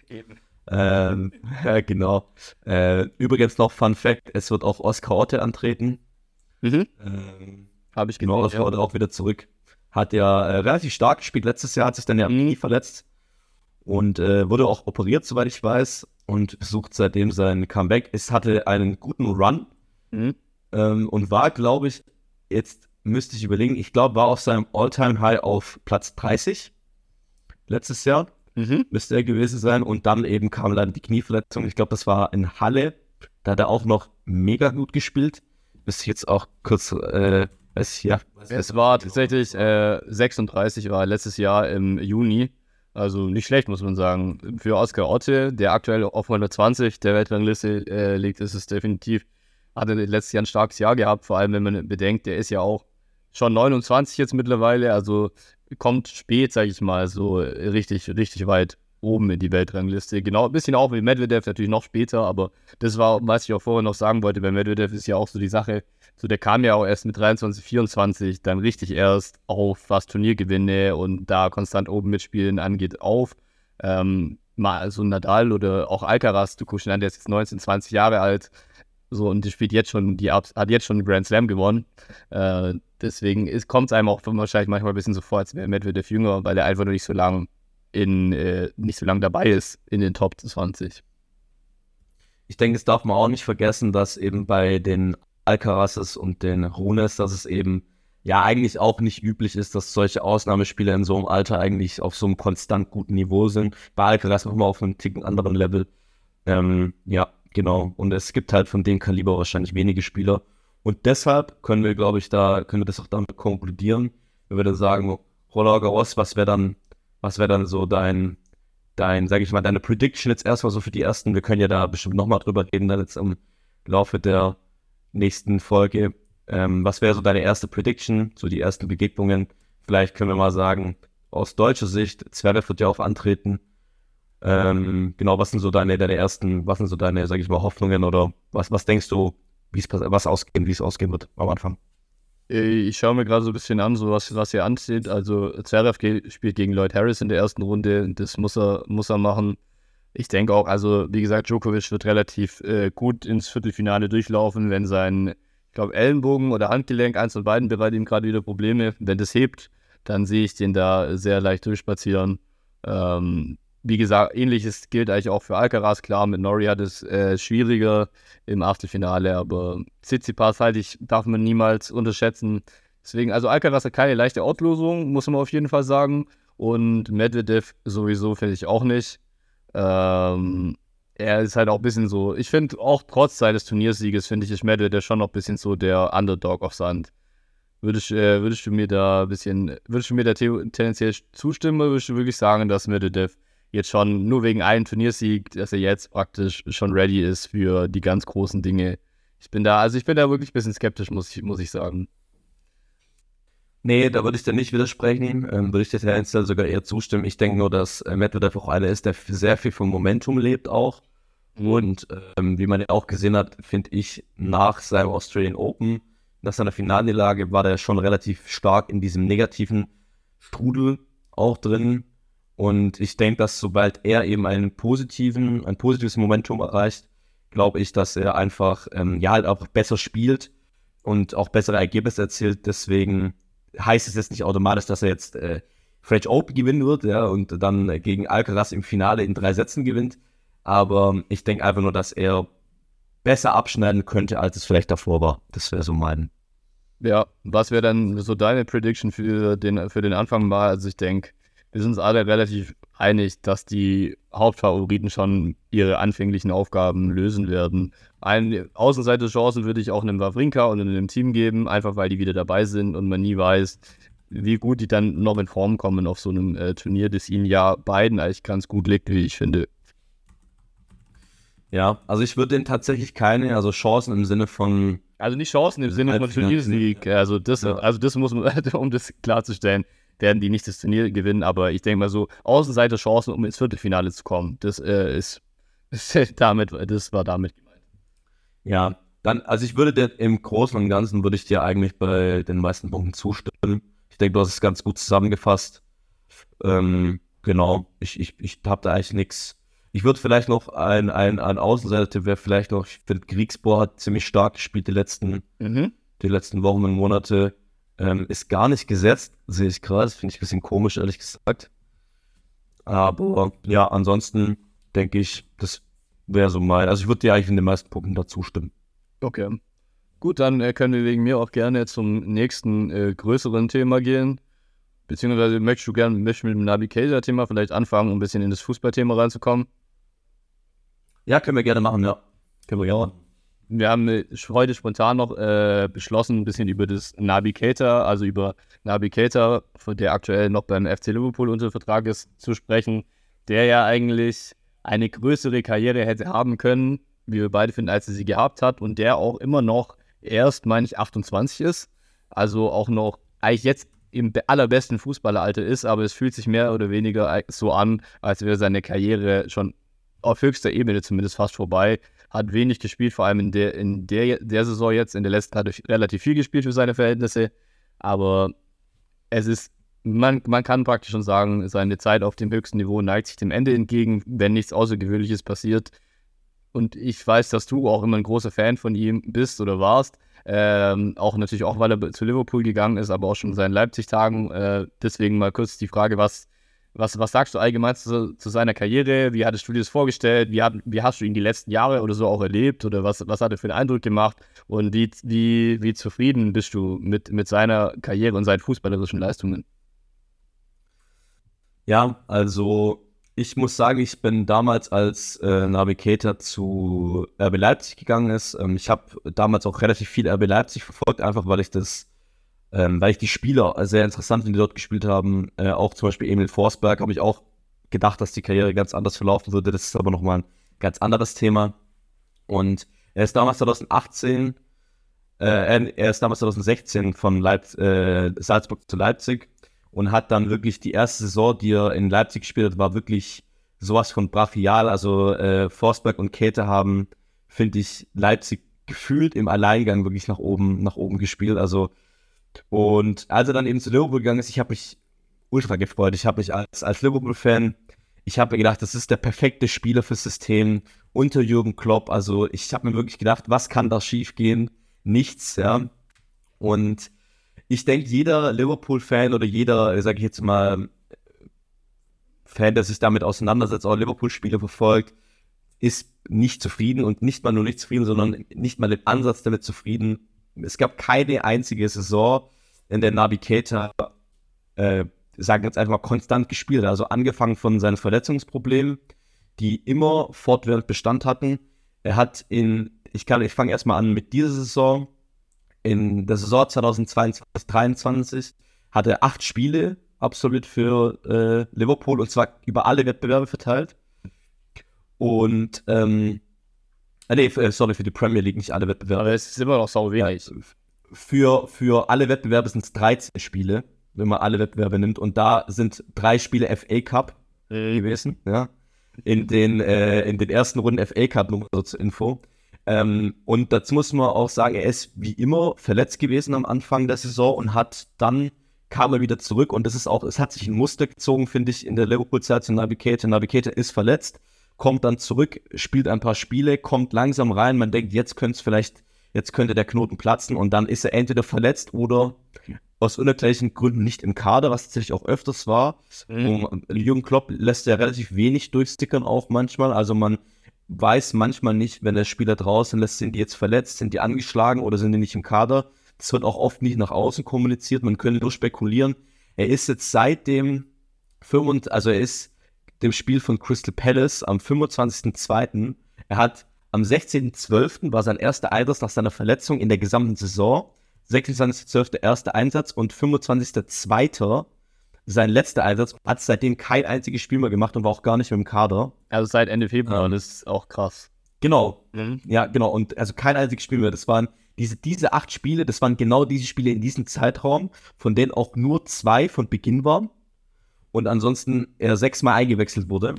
Eben. Ähm, ja, genau. Äh, übrigens noch Fun Fact: Es wird auch Oscar Otte antreten. Mhm. Ähm, Habe ich genau. Das ja. auch wieder zurück. Hat ja äh, relativ stark gespielt. Letztes Jahr hat sich dann ja mhm. nie verletzt und äh, wurde auch operiert, soweit ich weiß, und sucht seitdem sein Comeback. Es hatte einen guten Run mhm. ähm, und war, glaube ich, jetzt müsste ich überlegen, ich glaube, war auf seinem All-Time-High auf Platz 30 letztes Jahr. Mhm. Müsste er gewesen sein. Und dann eben kam leider die Knieverletzung. Ich glaube, das war in Halle. Da hat er auch noch mega gut gespielt. Müsste ich jetzt auch kurz, äh, weiß ich, ja. Es war tatsächlich äh, 36, war letztes Jahr im Juni. Also nicht schlecht, muss man sagen. Für Oscar Otte, der aktuell auf 120 der Weltrangliste äh, liegt, ist es definitiv, hat er letztes Jahr ein starkes Jahr gehabt, vor allem wenn man bedenkt, der ist ja auch schon 29 jetzt mittlerweile, also kommt spät, sage ich mal, so richtig, richtig weit oben in die Weltrangliste. Genau, ein bisschen auch wie Medvedev, natürlich noch später, aber das war, was ich auch vorher noch sagen wollte, bei Medvedev ist ja auch so die Sache, so der kam ja auch erst mit 23, 24 dann richtig erst auf was Turniergewinne und da konstant oben mitspielen angeht auf. ähm, mal so Nadal oder auch Alcaraz, du guckst an, der ist jetzt 19, 20 Jahre alt, so und die spielt jetzt schon, die hat jetzt schon einen Grand Slam gewonnen. Äh, deswegen kommt es einem auch wahrscheinlich manchmal ein bisschen so vor, als wäre Medvedev jünger, weil er einfach noch nicht so lang äh, so lange dabei ist in den Top 20. Ich denke, es darf man auch nicht vergessen, dass eben bei den Alcarazes und den Runes, dass es eben ja eigentlich auch nicht üblich ist, dass solche Ausnahmespieler in so einem Alter eigentlich auf so einem konstant guten Niveau sind. Bei Alcaraz noch mal auf einem ticken anderen Level. Ähm, ja, genau. Und es gibt halt von dem Kaliber wahrscheinlich wenige Spieler. Und deshalb können wir, glaube ich, da können wir das auch damit konkludieren, wenn wir dann sagen, Roland Garros, was wäre dann, was wäre dann so dein, dein, sage ich mal, deine Prediction jetzt erstmal so für die ersten. Wir können ja da bestimmt nochmal drüber reden, dann jetzt im Laufe der nächsten Folge. Ähm, was wäre so deine erste Prediction, so die ersten Begegnungen? Vielleicht können wir mal sagen, aus deutscher Sicht, Zverev wird ja auch antreten. Ähm, genau, was sind so deine, deine ersten, was sind so deine, sag ich mal, Hoffnungen oder was, was denkst du, wie es was ausgehen, wie es ausgehen wird am Anfang? Ich schaue mir gerade so ein bisschen an, so was, was ihr anzieht. Also Zverev spielt gegen Lloyd Harris in der ersten Runde. Das muss er, muss er machen. Ich denke auch, also wie gesagt, Djokovic wird relativ äh, gut ins Viertelfinale durchlaufen, wenn sein ich glaube, Ellenbogen oder Handgelenk, eins von beiden bereitet ihm gerade wieder Probleme. Wenn das hebt, dann sehe ich den da sehr leicht durchspazieren. Ähm, wie gesagt, ähnliches gilt eigentlich auch für Alcaraz. Klar, mit Nori hat es äh, schwieriger im Achtelfinale, aber Tsitsipas halte ich, darf man niemals unterschätzen. Deswegen, also Alcaraz hat keine leichte Auslosung, muss man auf jeden Fall sagen. Und Medvedev sowieso finde ich auch nicht. Ähm, er ist halt auch ein bisschen so, ich finde auch trotz seines Turniersieges, finde ich, ist Medvedev schon noch ein bisschen so der Underdog auf Sand. Würdest, äh, würdest du mir da ein bisschen, würdest du mir da tendenziell zustimmen oder würdest du wirklich sagen, dass Medvedev jetzt schon nur wegen einem Turniersieg, dass er jetzt praktisch schon ready ist für die ganz großen Dinge? Ich bin da, also ich bin da wirklich ein bisschen skeptisch, muss ich, muss ich sagen. Nee, da würde ich dir nicht widersprechen. Ähm, würde ich dir tendenziell sogar eher zustimmen. Ich denke nur, dass äh, Medvedev auch einer ist, der sehr viel vom Momentum lebt auch. Und ähm, wie man ja auch gesehen hat, finde ich, nach seinem Australian Open, nach seiner Finalniederlage, war der schon relativ stark in diesem negativen Strudel auch drin. Und ich denke, dass sobald er eben einen positiven, ein positives Momentum erreicht, glaube ich, dass er einfach ähm, ja halt auch besser spielt und auch bessere Ergebnisse erzielt. Deswegen heißt es jetzt nicht automatisch, dass er jetzt äh, French Open gewinnen wird, ja, und dann gegen Alcaraz im Finale in drei Sätzen gewinnt. Aber ich denke einfach nur, dass er besser abschneiden könnte, als es vielleicht davor war. Das wäre so mein. Ja, was wäre dann so deine Prediction für den, für den Anfang mal? Also ich denke, wir sind uns alle relativ einig, dass die Hauptfavoriten schon ihre anfänglichen Aufgaben lösen werden. Eine Außenseite-Chancen würde ich auch einem Wawrinka und einem Team geben, einfach weil die wieder dabei sind und man nie weiß, wie gut die dann noch in Form kommen auf so einem äh, Turnier, das ihnen ja beiden eigentlich ganz gut liegt, wie ich finde. Ja, also ich würde denen tatsächlich keine, also Chancen im Sinne von. Also nicht Chancen im Sinne von Turniersieg. Also das, ja. also das muss man, um das klarzustellen, werden die nicht das Turnier gewinnen, aber ich denke mal so, Außenseite Chancen, um ins Viertelfinale zu kommen. Das äh, ist, ist damit, das war damit gemeint. Ja, dann, also ich würde dir im Großen und Ganzen würde ich dir eigentlich bei den meisten Punkten zustimmen. Ich denke, du hast es ganz gut zusammengefasst. Ähm, genau, ich, ich, ich habe da eigentlich nichts ich würde vielleicht noch ein, ein, ein Außenseiter wäre vielleicht noch, ich finde, Kriegsbohr hat ziemlich stark gespielt die letzten, mhm. die letzten Wochen und Monate. Ähm, ist gar nicht gesetzt, sehe ich gerade. Finde ich ein bisschen komisch, ehrlich gesagt. Aber ja, ansonsten denke ich, das wäre so mein. Also ich würde dir eigentlich in den meisten Punkten dazu stimmen. Okay. Gut, dann äh, können wir wegen mir auch gerne zum nächsten äh, größeren Thema gehen. Beziehungsweise möchtest du gerne mit dem Navigator-Thema vielleicht anfangen, um ein bisschen in das Fußballthema reinzukommen? Ja, können wir gerne machen, ja. Können wir gerne. Wir haben äh, heute spontan noch äh, beschlossen, ein bisschen über das Navigator, also über Navigator, der aktuell noch beim FC Liverpool unter Vertrag ist, zu sprechen, der ja eigentlich eine größere Karriere hätte haben können, wie wir beide finden, als er sie gehabt hat und der auch immer noch erst, meine ich, 28 ist. Also auch noch eigentlich jetzt im allerbesten Fußballeralter ist, aber es fühlt sich mehr oder weniger so an, als wäre seine Karriere schon auf höchster Ebene zumindest fast vorbei. Hat wenig gespielt, vor allem in der, in der, der Saison jetzt. In der letzten hat er relativ viel gespielt für seine Verhältnisse. Aber es ist man, man kann praktisch schon sagen, seine Zeit auf dem höchsten Niveau neigt sich dem Ende entgegen, wenn nichts Außergewöhnliches passiert. Und ich weiß, dass du auch immer ein großer Fan von ihm bist oder warst. Ähm, auch natürlich auch, weil er zu Liverpool gegangen ist, aber auch schon in seinen Leipzig-Tagen. Äh, deswegen mal kurz die Frage, was, was, was sagst du allgemein zu, zu, seiner Karriere? Wie hattest du dir das vorgestellt? Wie, hat, wie hast du ihn die letzten Jahre oder so auch erlebt? Oder was, was hat er für einen Eindruck gemacht? Und wie, wie, wie zufrieden bist du mit, mit seiner Karriere und seinen fußballerischen Leistungen? Ja, also ich muss sagen, ich bin damals, als äh, Navigator zu RB Leipzig gegangen ist, ähm, ich habe damals auch relativ viel RB Leipzig verfolgt, einfach weil ich das, ähm, weil ich die Spieler sehr interessant finde, die dort gespielt haben. Äh, auch zum Beispiel Emil Forsberg habe ich auch gedacht, dass die Karriere ganz anders verlaufen würde. Das ist aber nochmal ein ganz anderes Thema. Und er ist damals 2018, äh, er ist damals 2016 von Leip äh, Salzburg zu Leipzig und hat dann wirklich die erste Saison, die er in Leipzig gespielt hat, war wirklich sowas von brachial. Also äh, Forsberg und Käthe haben, finde ich, Leipzig gefühlt im Alleingang wirklich nach oben, nach oben gespielt. Also und als er dann eben zu Liverpool gegangen ist, ich habe mich ultra gefreut. Ich habe mich als, als Liverpool-Fan, ich habe mir gedacht, das ist der perfekte Spieler fürs System unter Jürgen Klopp. Also ich habe mir wirklich gedacht, was kann da schief gehen? Nichts, ja. Und ich denke, jeder Liverpool-Fan oder jeder, sage ich jetzt mal, Fan, der sich damit auseinandersetzt, auch Liverpool-Spiele verfolgt, ist nicht zufrieden und nicht mal nur nicht zufrieden, sondern nicht mal im Ansatz damit zufrieden. Es gab keine einzige Saison, in der Navigator, äh, sagen wir jetzt einfach mal, konstant gespielt hat. Also angefangen von seinen Verletzungsproblemen, die immer fortwährend Bestand hatten. Er hat in, ich kann, ich fange erstmal an mit dieser Saison, in der Saison 2022-2023 hat er acht Spiele absolut für äh, Liverpool und zwar über alle Wettbewerbe verteilt. Und, ähm, äh, nee, äh, sorry, für die Premier League, nicht alle Wettbewerbe. Aber es ist immer noch sau wenig. Ja, für, für alle Wettbewerbe sind es 13 Spiele, wenn man alle Wettbewerbe nimmt. Und da sind drei Spiele FA Cup äh, gewesen, ja. In den, äh, in den ersten Runden FA Cup, nur so zur Info. Ähm, und dazu muss man auch sagen, er ist wie immer verletzt gewesen am Anfang der Saison und hat dann kam er wieder zurück und das ist auch, es hat sich ein Muster gezogen, finde ich, in der Liverpool-Zeit zu Navigator. Navigator ist verletzt, kommt dann zurück, spielt ein paar Spiele, kommt langsam rein, man denkt, jetzt könnte es vielleicht, jetzt könnte der Knoten platzen und dann ist er entweder verletzt oder aus unerklärlichen Gründen nicht im Kader, was tatsächlich auch öfters war. Mhm. Jürgen Klopp lässt ja relativ wenig durchstickern auch manchmal, also man weiß manchmal nicht, wenn der Spieler draußen lässt, sind die jetzt verletzt, sind die angeschlagen oder sind die nicht im Kader. Das wird auch oft nicht nach außen kommuniziert. Man könnte nur spekulieren. Er ist jetzt seit dem 25, also er ist dem Spiel von Crystal Palace am 25.02. Er hat am 16.12. war sein erster Einsatz nach seiner Verletzung in der gesamten Saison. 26.12. erster Einsatz und 25.02 sein letzter Einsatz, hat seitdem kein einziges Spiel mehr gemacht und war auch gar nicht mehr im Kader. Also seit Ende Februar, ähm, das ist auch krass. Genau. Mhm. Ja, genau. Und also kein einziges Spiel mehr. Das waren diese, diese acht Spiele, das waren genau diese Spiele in diesem Zeitraum, von denen auch nur zwei von Beginn waren und ansonsten er sechsmal eingewechselt wurde.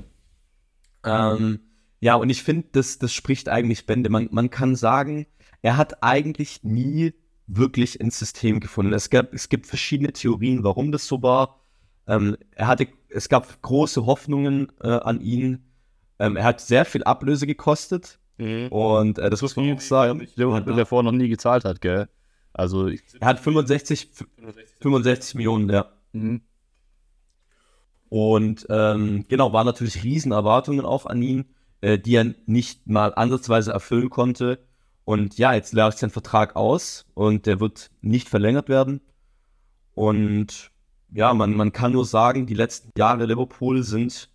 Ähm, ja, und ich finde, das, das spricht eigentlich Bände. Man, man kann sagen, er hat eigentlich nie wirklich ins System gefunden. Es, gab, es gibt verschiedene Theorien, warum das so war. Ähm, er hatte, es gab große Hoffnungen äh, an ihn. Ähm, er hat sehr viel Ablöse gekostet. Mhm. Und äh, das muss man auch sagen. Der hat er vorher noch nie gezahlt hat, gell? Also er hat 65, 65 Millionen, ja. Mhm. Und ähm, genau, waren natürlich Riesenerwartungen auch an ihn, äh, die er nicht mal ansatzweise erfüllen konnte. Und ja, jetzt läuft sein Vertrag aus und der wird nicht verlängert werden. Und ja, man, man kann nur sagen, die letzten Jahre Liverpool sind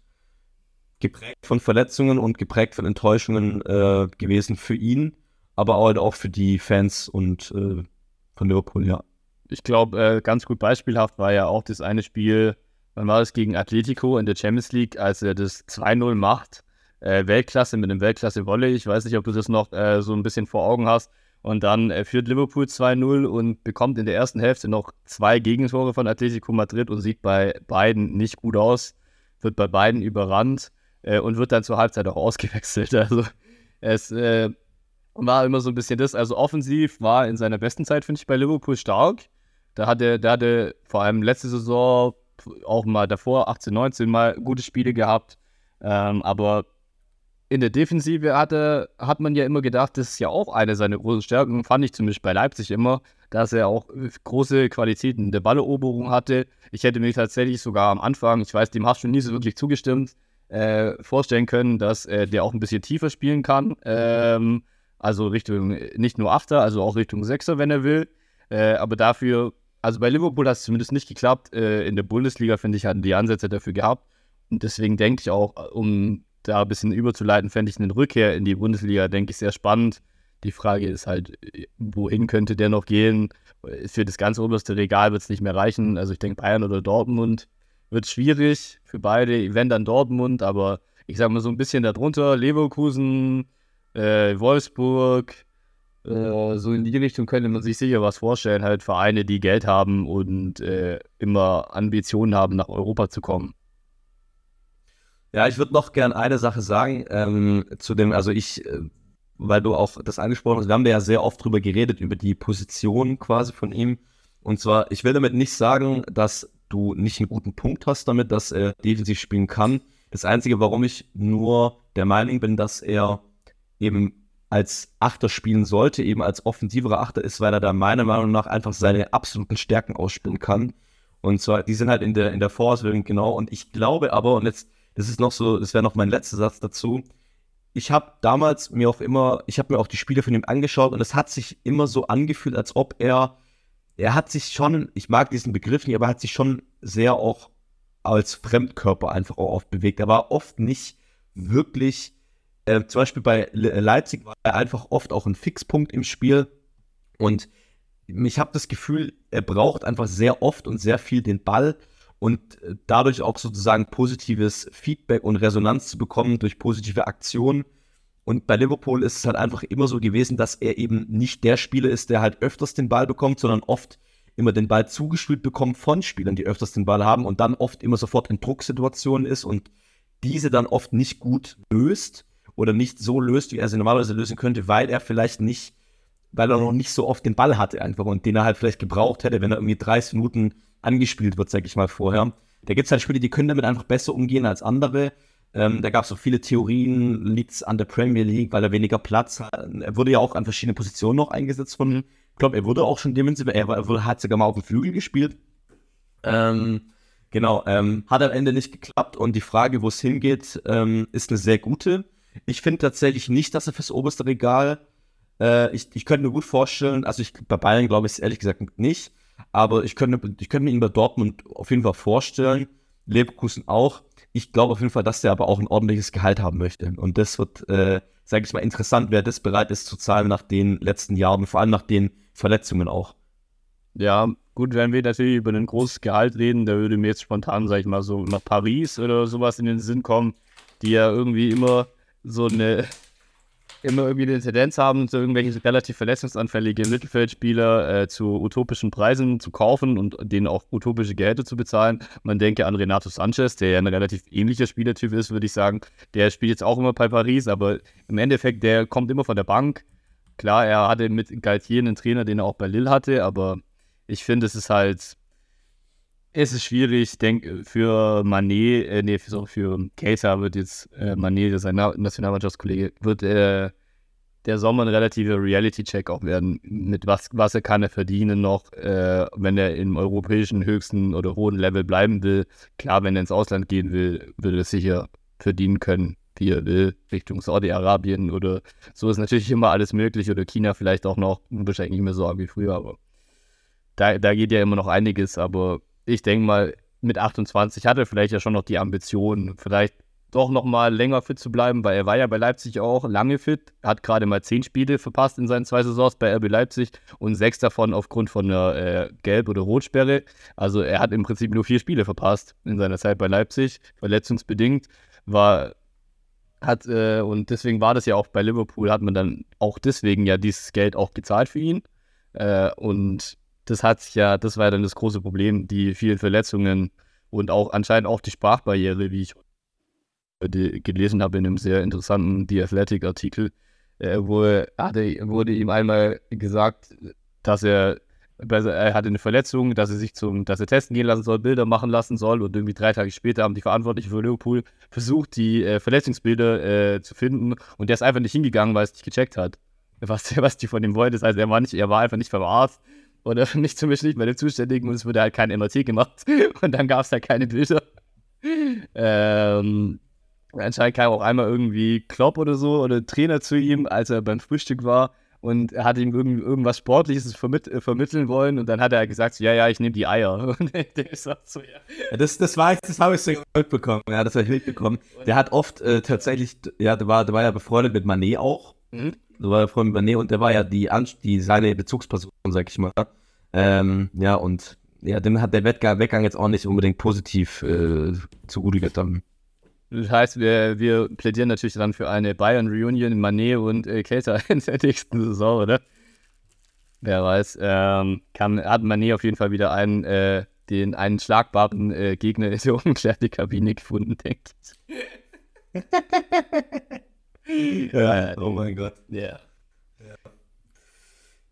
geprägt von Verletzungen und geprägt von Enttäuschungen äh, gewesen für ihn, aber halt auch für die Fans und äh, von Liverpool, ja. Ich glaube, äh, ganz gut beispielhaft war ja auch das eine Spiel, wann war das gegen Atletico in der Champions League, als er das 2-0 macht. Äh, Weltklasse mit einem Weltklasse-Wolle. Ich weiß nicht, ob du das noch äh, so ein bisschen vor Augen hast. Und dann äh, führt Liverpool 2-0 und bekommt in der ersten Hälfte noch zwei Gegentore von Atletico Madrid und sieht bei beiden nicht gut aus, wird bei beiden überrannt äh, und wird dann zur Halbzeit auch ausgewechselt. Also es äh, war immer so ein bisschen das. Also offensiv war in seiner besten Zeit, finde ich, bei Liverpool stark. Da hatte, da hatte vor allem letzte Saison auch mal davor, 18, 19 mal gute Spiele gehabt. Ähm, aber in der Defensive hatte, hat man ja immer gedacht, das ist ja auch eine seiner großen Stärken, fand ich zumindest bei Leipzig immer, dass er auch große Qualitäten der Balleroberung hatte. Ich hätte mir tatsächlich sogar am Anfang, ich weiß, dem hast du nie so wirklich zugestimmt, äh, vorstellen können, dass äh, der auch ein bisschen tiefer spielen kann. Ähm, also Richtung nicht nur Achter, also auch Richtung Sechser, wenn er will. Äh, aber dafür, also bei Liverpool hat es zumindest nicht geklappt. Äh, in der Bundesliga, finde ich, hatten die Ansätze dafür gehabt. Und deswegen denke ich auch, um da ein bisschen überzuleiten, fände ich eine Rückkehr in die Bundesliga, denke ich, sehr spannend. Die Frage ist halt, wohin könnte der noch gehen? Für das ganz oberste Regal wird es nicht mehr reichen. Also ich denke, Bayern oder Dortmund wird schwierig für beide, wenn dann Dortmund, aber ich sage mal so ein bisschen darunter, Leverkusen, äh, Wolfsburg, äh, so in die Richtung könnte man sich sicher was vorstellen, halt Vereine, die Geld haben und äh, immer Ambitionen haben, nach Europa zu kommen. Ja, ich würde noch gern eine Sache sagen ähm, zu dem, also ich, äh, weil du auch das angesprochen hast, wir haben ja sehr oft drüber geredet, über die Position quasi von ihm. Und zwar, ich will damit nicht sagen, dass du nicht einen guten Punkt hast damit, dass er defensiv spielen kann. Das Einzige, warum ich nur der Meinung bin, dass er eben als Achter spielen sollte, eben als offensiverer Achter ist, weil er da meiner Meinung nach einfach seine absoluten Stärken ausspielen kann. Und zwar, die sind halt in der, in der Vorausbildung genau. Und ich glaube aber, und jetzt das ist noch so, das wäre noch mein letzter Satz dazu. Ich habe damals mir auch immer, ich habe mir auch die Spiele von ihm angeschaut und es hat sich immer so angefühlt, als ob er, er hat sich schon, ich mag diesen Begriff nicht, aber er hat sich schon sehr auch als Fremdkörper einfach auch oft bewegt. Er war oft nicht wirklich, äh, zum Beispiel bei Leipzig war er einfach oft auch ein Fixpunkt im Spiel. Und ich habe das Gefühl, er braucht einfach sehr oft und sehr viel den Ball. Und äh, dadurch auch sozusagen positives Feedback und Resonanz zu bekommen durch positive Aktionen. Und bei Liverpool ist es halt einfach immer so gewesen, dass er eben nicht der Spieler ist, der halt öfters den Ball bekommt, sondern oft immer den Ball zugespielt bekommt von Spielern, die öfters den Ball haben und dann oft immer sofort in Drucksituationen ist und diese dann oft nicht gut löst oder nicht so löst, wie er sie normalerweise lösen könnte, weil er vielleicht nicht, weil er noch nicht so oft den Ball hatte einfach und den er halt vielleicht gebraucht hätte, wenn er irgendwie 30 Minuten angespielt wird, sag ich mal vorher. Da gibt es halt Spiele, die können damit einfach besser umgehen als andere. Ähm, da gab es so viele Theorien, liegt es an der Premier League, weil er weniger Platz hat. Er wurde ja auch an verschiedenen Positionen noch eingesetzt von, ich glaube, er wurde auch schon defensiv, er, er wurde, hat sogar mal auf dem Flügel gespielt. Ähm, genau, ähm, hat am Ende nicht geklappt und die Frage, wo es hingeht, ähm, ist eine sehr gute. Ich finde tatsächlich nicht, dass er fürs oberste Regal, äh, ich, ich könnte mir gut vorstellen, also ich, bei Bayern glaube ich es ehrlich gesagt nicht, aber ich könnte, ich könnte mir ihn bei Dortmund auf jeden Fall vorstellen. Leverkusen auch. Ich glaube auf jeden Fall, dass der aber auch ein ordentliches Gehalt haben möchte. Und das wird, äh, sage ich mal, interessant, wer das bereit ist zu zahlen nach den letzten Jahren, vor allem nach den Verletzungen auch. Ja, gut, wenn wir natürlich über ein großes Gehalt reden, da würde mir jetzt spontan, sag ich mal, so nach Paris oder sowas in den Sinn kommen, die ja irgendwie immer so eine immer irgendwie eine Tendenz haben, so irgendwelche relativ verletzungsanfällige Mittelfeldspieler äh, zu utopischen Preisen zu kaufen und denen auch utopische Gehälter zu bezahlen. Man denke an Renato Sanchez, der ja ein relativ ähnlicher Spielertyp ist, würde ich sagen. Der spielt jetzt auch immer bei Paris, aber im Endeffekt, der kommt immer von der Bank. Klar, er hatte mit Galtier einen Trainer, den er auch bei Lille hatte, aber ich finde, es ist halt es ist schwierig, ich denke, für Manet, äh, nee, für, für Keita wird jetzt äh, Manet, sein Nationalmannschaftskollege, wird äh, der Sommer ein relativer Reality-Check auch werden. Mit was, was er kann er verdienen noch, äh, wenn er im europäischen höchsten oder hohen Level bleiben will. Klar, wenn er ins Ausland gehen will, würde er sicher verdienen können, wie er will, Richtung Saudi-Arabien oder so ist natürlich immer alles möglich oder China vielleicht auch noch, wahrscheinlich nicht mehr so arg wie früher, aber da, da geht ja immer noch einiges, aber ich denke mal, mit 28 hat er vielleicht ja schon noch die Ambition, vielleicht doch noch mal länger fit zu bleiben, weil er war ja bei Leipzig auch lange fit, hat gerade mal zehn Spiele verpasst in seinen zwei Saisons bei RB Leipzig und sechs davon aufgrund von einer äh, Gelb- oder Rotsperre. Also er hat im Prinzip nur vier Spiele verpasst in seiner Zeit bei Leipzig, verletzungsbedingt. War hat äh, und deswegen war das ja auch bei Liverpool, hat man dann auch deswegen ja dieses Geld auch gezahlt für ihn. Äh, und das hat sich ja, das war dann das große Problem, die vielen Verletzungen und auch anscheinend auch die Sprachbarriere, wie ich gelesen habe in einem sehr interessanten The Athletic-Artikel, äh, wo hatte, wurde ihm einmal gesagt, dass er er hatte eine Verletzung, dass er sich zum, dass er testen gehen lassen soll, Bilder machen lassen soll und irgendwie drei Tage später haben die Verantwortlichen für Liverpool versucht, die äh, Verletzungsbilder äh, zu finden und der ist einfach nicht hingegangen, weil es nicht gecheckt hat, was, was die von ihm wollten. Das heißt, er war nicht, er war einfach nicht beim Arzt oder nicht zumindest nicht bei dem Zuständigen und es wurde halt kein MRT gemacht und dann gab es halt keine Bilder. ähm, anscheinend kam auch einmal irgendwie Klopp oder so oder Trainer zu ihm, als er beim Frühstück war und er hat ihm irgend, irgendwas Sportliches vermitt, äh, vermitteln wollen und dann hat er gesagt, ja, ja, ich nehme die Eier. Und der ist so, ja. Das, das war das habe ich so mitbekommen, ja, das habe ich mitbekommen. Der hat oft äh, tatsächlich, ja, der war, der war ja befreundet mit Manet auch. Mhm. Der war befreundet mit Manet und der war ja die, die seine Bezugsperson, sag ich mal. Ähm, ja, und ja, dem hat der Weggang, Weggang jetzt auch nicht unbedingt positiv äh, zugute getan. Das heißt, wir, wir plädieren natürlich dann für eine Bayern-Reunion, Manet und äh, Keita in der nächsten Saison, oder? Wer weiß. Ähm, kann, hat Manet auf jeden Fall wieder einen, äh, den, einen schlagbaren äh, Gegner in der ungeklärten Kabine gefunden, denke ich. ja, oh mein Gott. Ja. Yeah.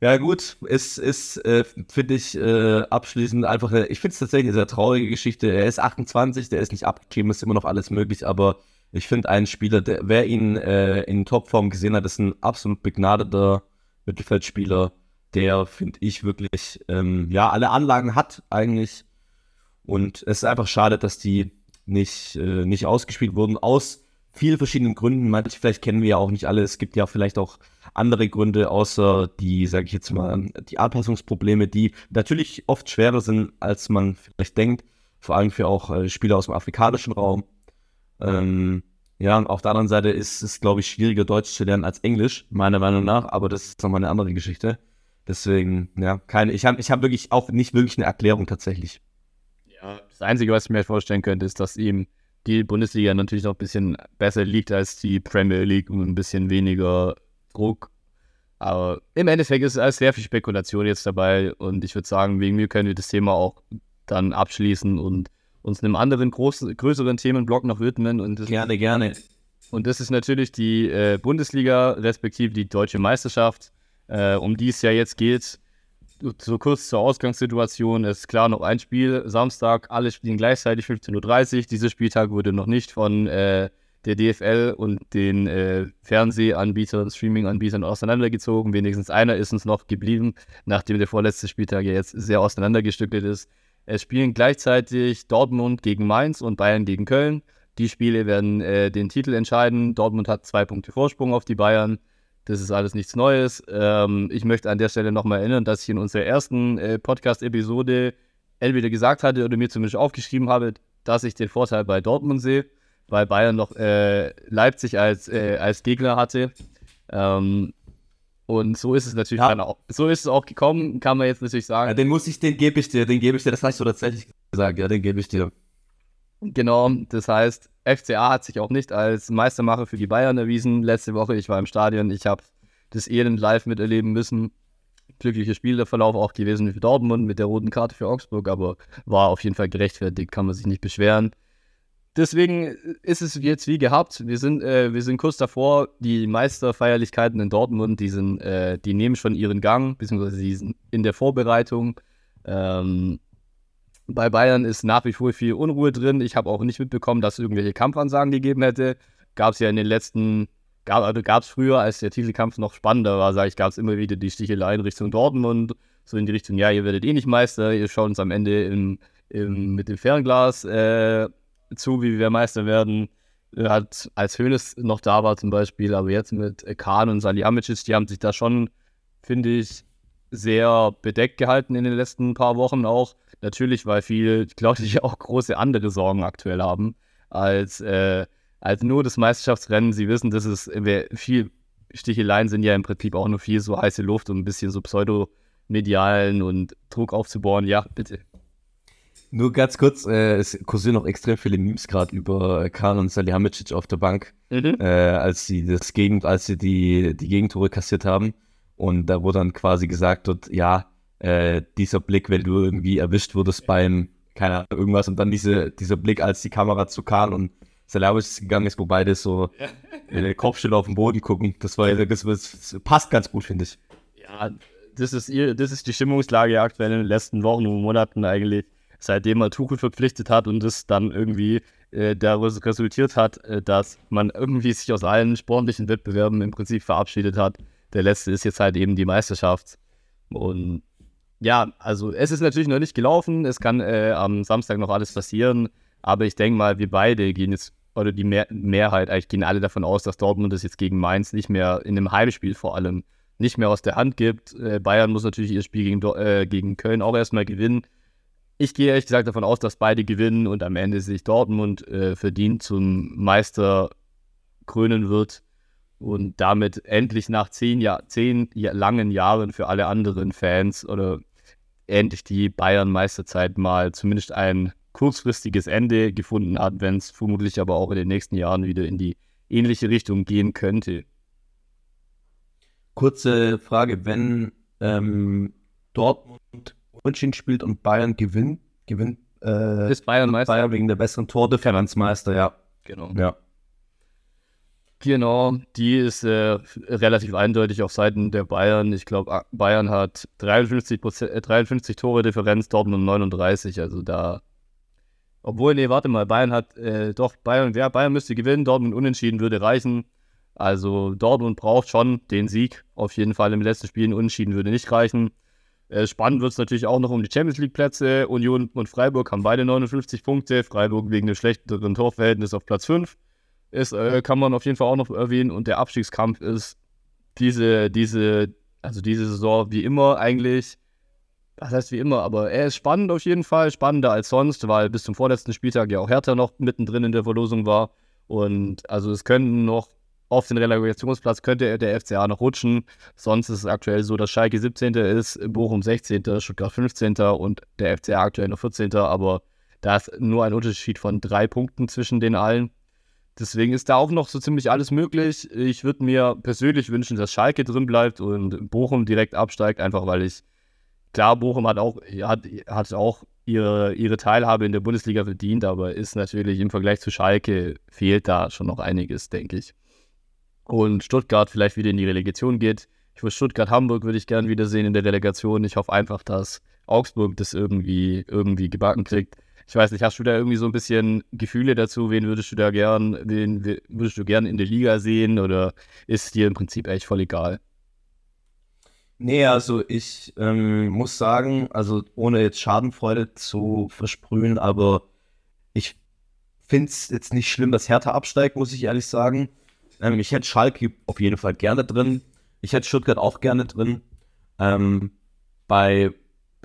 Ja, gut, es ist, äh, finde ich, äh, abschließend einfach, eine, ich finde es tatsächlich eine sehr traurige Geschichte. Er ist 28, der ist nicht abgegeben, ist immer noch alles möglich, aber ich finde einen Spieler, der, wer ihn äh, in Topform gesehen hat, ist ein absolut begnadeter Mittelfeldspieler, der, finde ich, wirklich, ähm, ja, alle Anlagen hat eigentlich. Und es ist einfach schade, dass die nicht, äh, nicht ausgespielt wurden, aus vielen verschiedenen Gründen. Manche vielleicht kennen wir ja auch nicht alle. Es gibt ja vielleicht auch andere Gründe, außer die, sage ich jetzt mal, die Anpassungsprobleme, die natürlich oft schwerer sind, als man vielleicht denkt. Vor allem für auch äh, Spieler aus dem afrikanischen Raum. Ähm, ja, und auf der anderen Seite ist es, glaube ich, schwieriger, Deutsch zu lernen als Englisch, meiner Meinung nach. Aber das ist nochmal eine andere Geschichte. Deswegen, ja, keine. Ich habe ich hab wirklich auch nicht wirklich eine Erklärung tatsächlich. Ja, das Einzige, was ich mir vorstellen könnte, ist, dass ihm die Bundesliga natürlich noch ein bisschen besser liegt als die Premier League und ein bisschen weniger Druck. Aber im Endeffekt ist alles sehr viel Spekulation jetzt dabei und ich würde sagen, wegen mir können wir das Thema auch dann abschließen und uns einem anderen großen, größeren Themenblock noch widmen. Und gerne, gerne. Und das ist natürlich die äh, Bundesliga, respektive die deutsche Meisterschaft, äh, um die es ja jetzt geht so kurz zur Ausgangssituation. Es ist klar noch ein Spiel, Samstag, alle spielen gleichzeitig 15.30 Uhr. Dieser Spieltag wurde noch nicht von äh, der DFL und den äh, Fernsehanbietern, Streaming-Anbietern auseinandergezogen. Wenigstens einer ist uns noch geblieben, nachdem der vorletzte Spieltag ja jetzt sehr auseinandergestückelt ist. Es spielen gleichzeitig Dortmund gegen Mainz und Bayern gegen Köln. Die Spiele werden äh, den Titel entscheiden. Dortmund hat zwei Punkte Vorsprung auf die Bayern. Das ist alles nichts Neues. Ähm, ich möchte an der Stelle nochmal erinnern, dass ich in unserer ersten äh, Podcast-Episode entweder gesagt hatte oder mir zumindest aufgeschrieben habe, dass ich den Vorteil bei Dortmund sehe, weil Bayern noch äh, Leipzig als, äh, als Gegner hatte. Ähm, und so ist es natürlich ja. auch. So ist es auch gekommen, kann man jetzt natürlich sagen. Ja, den muss ich, den gebe ich dir, den gebe ich dir, das hast du tatsächlich gesagt, ja, den gebe ich dir. Genau, das heißt, FCA hat sich auch nicht als Meistermacher für die Bayern erwiesen. Letzte Woche, ich war im Stadion, ich habe das Elend live miterleben müssen. Glücklicher Spielverlauf auch gewesen für Dortmund mit der roten Karte für Augsburg, aber war auf jeden Fall gerechtfertigt, kann man sich nicht beschweren. Deswegen ist es jetzt wie gehabt. Wir sind, äh, wir sind kurz davor. Die Meisterfeierlichkeiten in Dortmund, die, sind, äh, die nehmen schon ihren Gang, beziehungsweise sie sind in der Vorbereitung. Ähm, bei Bayern ist nach wie vor viel Unruhe drin. Ich habe auch nicht mitbekommen, dass es irgendwelche Kampfansagen gegeben hätte. Gab es ja in den letzten, gab also es früher, als der Titelkampf noch spannender war, sage ich, gab es immer wieder die Sticheleien Richtung Dortmund, so in die Richtung, ja, ihr werdet eh nicht Meister, ihr schaut uns am Ende im, im, mit dem Fernglas äh, zu, wie wir Meister werden. Hat, als Hönes noch da war zum Beispiel, aber jetzt mit Kahn und Salihamidzic, die haben sich da schon, finde ich, sehr bedeckt gehalten in den letzten paar Wochen auch. Natürlich, weil viele, glaube ich, auch große andere Sorgen aktuell haben, als, äh, als nur das Meisterschaftsrennen. Sie wissen, dass es viel Sticheleien sind ja im Prinzip auch nur viel so heiße Luft und ein bisschen so pseudomedialen und Druck aufzubauen. Ja, bitte. Nur ganz kurz, äh, es kursieren noch extrem viele Memes gerade über Kahn und Salihamidzic auf der Bank, mhm. äh, als sie das Gegend, als sie die, die Gegentore kassiert haben. Und da wurde dann quasi gesagt wird, ja, äh, dieser Blick, wenn du irgendwie erwischt wurdest beim, keine Ahnung, irgendwas und dann diese, dieser Blick, als die Kamera zu Kahn und Salavis gegangen ist, wo beide so ja. Kopfstelle auf den Boden gucken. Das war das, das passt ganz gut, finde ich. Ja, das ist, ihr, das ist die Stimmungslage aktuell in den letzten Wochen und Monaten eigentlich, seitdem man Tuchel verpflichtet hat und das dann irgendwie äh, daraus resultiert hat, äh, dass man irgendwie sich aus allen sportlichen Wettbewerben im Prinzip verabschiedet hat. Der letzte ist jetzt halt eben die Meisterschaft. Und ja, also es ist natürlich noch nicht gelaufen. Es kann äh, am Samstag noch alles passieren. Aber ich denke mal, wir beide gehen jetzt, oder die Mehr Mehrheit, eigentlich gehen alle davon aus, dass Dortmund das jetzt gegen Mainz nicht mehr in einem Heimspiel vor allem nicht mehr aus der Hand gibt. Äh, Bayern muss natürlich ihr Spiel gegen, äh, gegen Köln auch erstmal gewinnen. Ich gehe ehrlich gesagt davon aus, dass beide gewinnen und am Ende sich Dortmund äh, verdient zum Meister krönen wird und damit endlich nach zehn, Jahr, zehn langen Jahren für alle anderen Fans oder endlich die Bayern-Meisterzeit mal zumindest ein kurzfristiges Ende gefunden hat, wenn es vermutlich aber auch in den nächsten Jahren wieder in die ähnliche Richtung gehen könnte. Kurze Frage, wenn ähm, Dortmund Unentschieden spielt und Bayern gewinnt, gewinnt äh, ist Bayern Meister. Bayern wegen der besseren Tordifferenz Meister, ja. Genau. Ja. Genau, die ist äh, relativ eindeutig auf Seiten der Bayern. Ich glaube, Bayern hat 53, 53 Tore Differenz, Dortmund 39. Also da, obwohl, nee, warte mal, Bayern hat, äh, doch, Bayern, ja, Bayern müsste gewinnen, Dortmund unentschieden würde reichen. Also Dortmund braucht schon den Sieg. Auf jeden Fall im letzten Spiel unentschieden würde nicht reichen. Äh, spannend wird es natürlich auch noch um die Champions League Plätze. Union und Freiburg haben beide 59 Punkte. Freiburg wegen des schlechteren Torverhältnisses auf Platz 5 ist, äh, kann man auf jeden Fall auch noch erwähnen. Und der Abstiegskampf ist diese, diese, also diese Saison wie immer eigentlich, was heißt wie immer, aber er ist spannend auf jeden Fall, spannender als sonst, weil bis zum vorletzten Spieltag ja auch Hertha noch mittendrin in der Verlosung war. Und also es könnten noch auf den Relegationsplatz könnte der FCA noch rutschen. Sonst ist es aktuell so, dass Schalke 17. ist, Bochum 16., Stuttgart 15. und der FCA aktuell noch 14. Aber da ist nur ein Unterschied von drei Punkten zwischen den allen. Deswegen ist da auch noch so ziemlich alles möglich. Ich würde mir persönlich wünschen, dass Schalke drin bleibt und Bochum direkt absteigt, einfach weil ich, klar, Bochum hat auch, hat, hat auch ihre, ihre Teilhabe in der Bundesliga verdient, aber ist natürlich im Vergleich zu Schalke fehlt da schon noch einiges, denke ich. Und Stuttgart vielleicht wieder in die Relegation geht. Ich würde Stuttgart-Hamburg würde ich gerne wiedersehen in der Relegation. Ich hoffe einfach, dass Augsburg das irgendwie, irgendwie gebacken kriegt. Ich weiß nicht, hast du da irgendwie so ein bisschen Gefühle dazu? Wen würdest du da gern, wen würdest du gern in der Liga sehen oder ist dir im Prinzip echt voll egal? Nee, also ich ähm, muss sagen, also ohne jetzt Schadenfreude zu versprühen, aber ich finde es jetzt nicht schlimm, dass Hertha absteigt, muss ich ehrlich sagen. Ähm, ich hätte Schalke auf jeden Fall gerne drin. Ich hätte Stuttgart auch gerne drin. Ähm, bei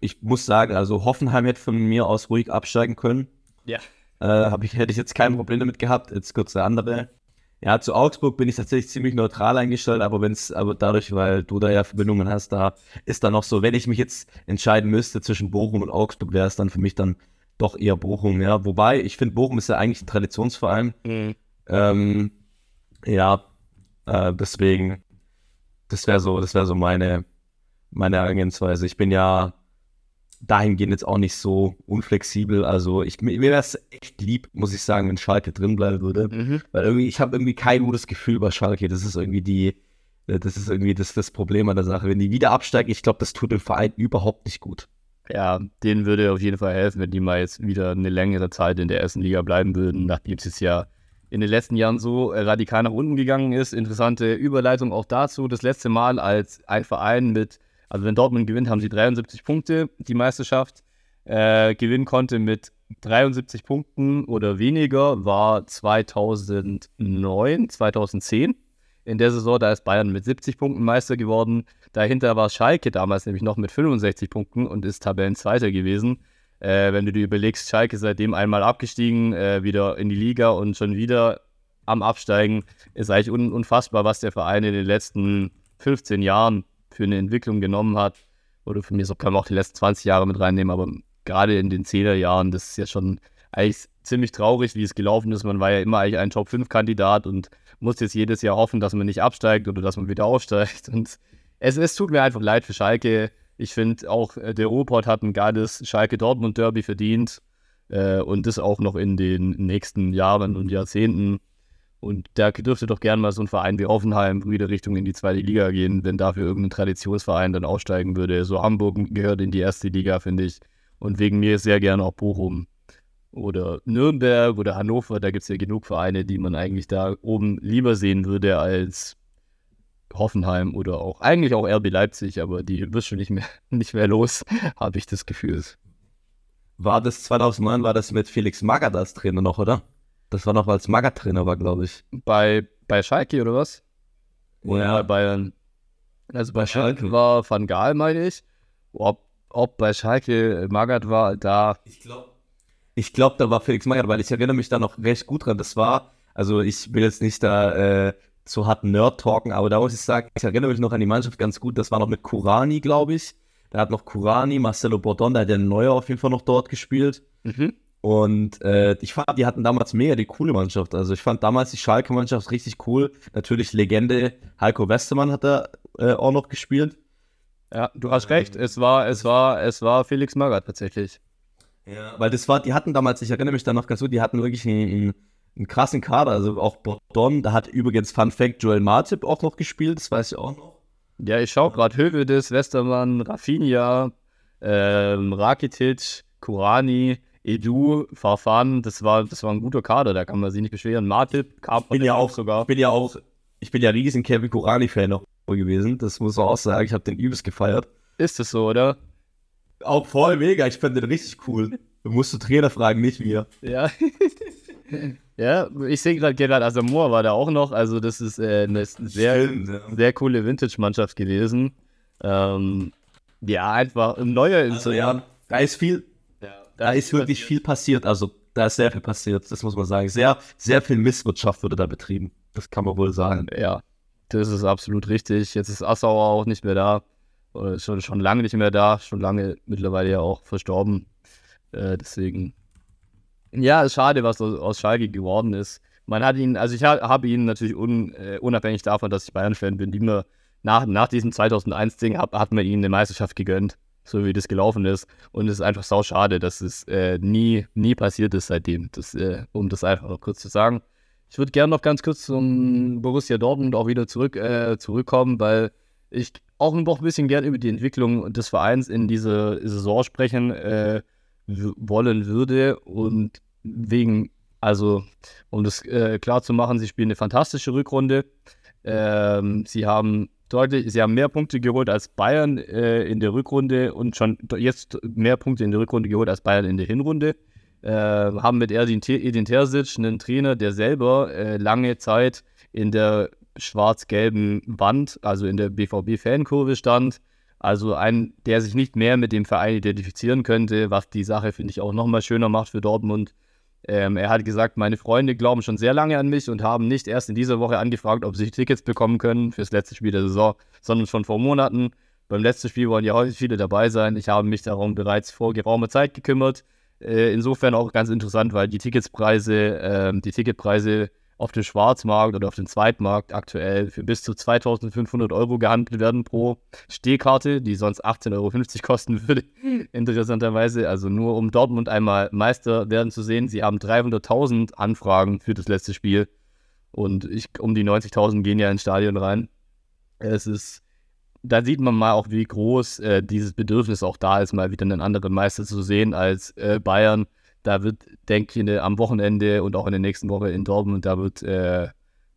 ich muss sagen, also Hoffenheim hätte von mir aus ruhig absteigen können. Ja. Äh, ich, hätte ich jetzt kein Problem damit gehabt. Jetzt kurz der andere. Ja, zu Augsburg bin ich tatsächlich ziemlich neutral eingestellt, aber wenn es, aber dadurch, weil du da ja Verbindungen hast, da ist dann noch so, wenn ich mich jetzt entscheiden müsste zwischen Bochum und Augsburg, wäre es dann für mich dann doch eher Bochum, ja. Wobei, ich finde, Bochum ist ja eigentlich ein Traditionsverein. Mhm. Ähm, ja, äh, deswegen, das wäre so, das wäre so meine, meine Herangehensweise. Ich bin ja dahingehend jetzt auch nicht so unflexibel. Also ich, mir wäre es echt lieb, muss ich sagen, wenn Schalke drin bleiben würde. Mhm. Weil irgendwie, ich habe irgendwie kein gutes Gefühl bei Schalke. Das ist irgendwie die, das ist irgendwie das, das Problem an der Sache. Wenn die wieder absteigen, ich glaube, das tut dem Verein überhaupt nicht gut. Ja, denen würde auf jeden Fall helfen, wenn die mal jetzt wieder eine längere Zeit in der ersten Liga bleiben würden, nachdem es ja in den letzten Jahren so radikal nach unten gegangen ist. Interessante Überleitung auch dazu. Das letzte Mal, als ein Verein mit also wenn Dortmund gewinnt, haben sie 73 Punkte, die Meisterschaft. Äh, gewinnen konnte mit 73 Punkten oder weniger, war 2009, 2010. In der Saison, da ist Bayern mit 70 Punkten Meister geworden. Dahinter war Schalke damals nämlich noch mit 65 Punkten und ist Tabellenzweiter gewesen. Äh, wenn du dir überlegst, Schalke seitdem einmal abgestiegen, äh, wieder in die Liga und schon wieder am Absteigen, ist eigentlich un unfassbar, was der Verein in den letzten 15 Jahren für eine Entwicklung genommen hat. Oder für mich so kann man auch die letzten 20 Jahre mit reinnehmen, aber gerade in den 10er Jahren, das ist ja schon eigentlich ziemlich traurig, wie es gelaufen ist. Man war ja immer eigentlich ein Top-5-Kandidat und muss jetzt jedes Jahr hoffen, dass man nicht absteigt oder dass man wieder aufsteigt. Und es, es tut mir einfach leid für Schalke. Ich finde auch, äh, der Ruhrpott hat ein geiles Schalke-Dortmund-Derby verdient äh, und das auch noch in den nächsten Jahren und Jahrzehnten. Und da dürfte doch gern mal so ein Verein wie Offenheim wieder Richtung in die zweite Liga gehen, wenn dafür irgendein Traditionsverein dann aussteigen würde. So Hamburg gehört in die erste Liga, finde ich. Und wegen mir sehr gerne auch Bochum oder Nürnberg oder Hannover. Da gibt es ja genug Vereine, die man eigentlich da oben lieber sehen würde als Hoffenheim oder auch eigentlich auch RB Leipzig, aber die wirst schon nicht mehr, nicht mehr los, habe ich das Gefühl. War das 2009, war das mit Felix Magath als Trainer noch, oder? Das war noch, als Magath Trainer war, glaube ich. Bei, bei Schalke oder was? Oder ja. bei Bayern? Also bei, bei Schalke, Schalke war Van Gaal, meine ich. Ob, ob bei Schalke Magath war, da. Ich glaube, ich glaub, da war Felix Magath, weil ich erinnere mich da noch recht gut dran. Das war, also ich will jetzt nicht da äh, so hart Nerd-Talken, aber da muss ich sagen, ich erinnere mich noch an die Mannschaft ganz gut. Das war noch mit Kurani, glaube ich. Da hat noch Kurani, Marcelo Bordon, da hat der Neuer auf jeden Fall noch dort gespielt. Mhm. Und äh, ich fand, die hatten damals mega die coole Mannschaft. Also ich fand damals die Schalke-Mannschaft richtig cool. Natürlich Legende, Heiko Westermann hat da äh, auch noch gespielt. Ja, du hast recht. Es war, es war, es war Felix Magath tatsächlich. Ja, weil das war, die hatten damals, ich erinnere mich da noch ganz gut, die hatten wirklich einen, einen, einen krassen Kader. Also auch Bordon, da hat übrigens Fun Fact Joel Martip auch noch gespielt, das weiß ich auch noch. Ja, ich schaue gerade Hövedes, Westermann, Rafinha, ähm, Rakitic, Kurani, Edu, Farfan, das war, das war ein guter Kader, da kann man sich nicht beschweren. Martip, Carp bin ja auch sogar. Ich bin ja auch, ich bin ja riesen Kevin Kurani-Fan noch gewesen. Das muss man auch sagen, ich habe den übelst gefeiert. Ist das so, oder? Auch voll mega, ich finde den richtig cool. Du musst du Trainer fragen, nicht mir. Ja. Ja, ich sehe gerade Gerard Asamoah war da auch noch. Also, das ist äh, eine sehr, Stimmt, ja. sehr coole Vintage-Mannschaft gewesen. Ähm, ja, einfach ein neuer also, ja, Da ist viel, da, ist wirklich passiert. viel passiert. Also, da ist sehr viel passiert, das muss man sagen. Sehr, sehr viel Misswirtschaft wurde da betrieben. Das kann man wohl sagen. Ja, das ist absolut richtig. Jetzt ist Assauer auch nicht mehr da. Oder schon, schon lange nicht mehr da. Schon lange mittlerweile ja auch verstorben. Äh, deswegen ja, ist schade, was aus Schalke geworden ist. Man hat ihn, also ich habe ihn natürlich un, äh, unabhängig davon, dass ich Bayern-Fan bin, immer nach, nach diesem 2001-Ding hat, hat man ihm eine Meisterschaft gegönnt, so wie das gelaufen ist. Und es ist einfach sau schade, dass es äh, nie, nie passiert ist seitdem, das, äh, um das einfach noch kurz zu sagen. Ich würde gerne noch ganz kurz zum Borussia Dortmund auch wieder zurück, äh, zurückkommen, weil ich auch noch ein bisschen gern über die Entwicklung des Vereins in dieser Saison sprechen äh, wollen würde. Und wegen, also um das äh, klar zu machen, sie spielen eine fantastische Rückrunde. Ähm, sie haben deutlich, sie haben mehr Punkte geholt als Bayern äh, in der Rückrunde und schon jetzt mehr Punkte in der Rückrunde geholt als Bayern in der Hinrunde. Äh, haben mit Edin, Edin Terzic einen Trainer, der selber äh, lange Zeit in der schwarz-gelben Wand, also in der BVB-Fankurve stand, also ein, der sich nicht mehr mit dem Verein identifizieren könnte, was die Sache, finde ich, auch nochmal schöner macht für Dortmund. Ähm, er hat gesagt, meine Freunde glauben schon sehr lange an mich und haben nicht erst in dieser Woche angefragt, ob sie Tickets bekommen können fürs letzte Spiel der Saison, sondern schon vor Monaten. Beim letzten Spiel wollen ja heute viele dabei sein. Ich habe mich darum bereits vor geraumer Zeit gekümmert. Äh, insofern auch ganz interessant, weil die Ticketspreise, äh, die Ticketpreise auf dem Schwarzmarkt oder auf dem Zweitmarkt aktuell für bis zu 2500 Euro gehandelt werden pro Stehkarte, die sonst 18,50 Euro kosten würde, interessanterweise. Also nur um Dortmund einmal Meister werden zu sehen. Sie haben 300.000 Anfragen für das letzte Spiel und ich, um die 90.000 gehen ja ins Stadion rein. Es ist, da sieht man mal auch, wie groß äh, dieses Bedürfnis auch da ist, mal wieder einen anderen Meister zu sehen als äh, Bayern da wird, denke ich, am Wochenende und auch in der nächsten Woche in Dortmund, da wird, äh,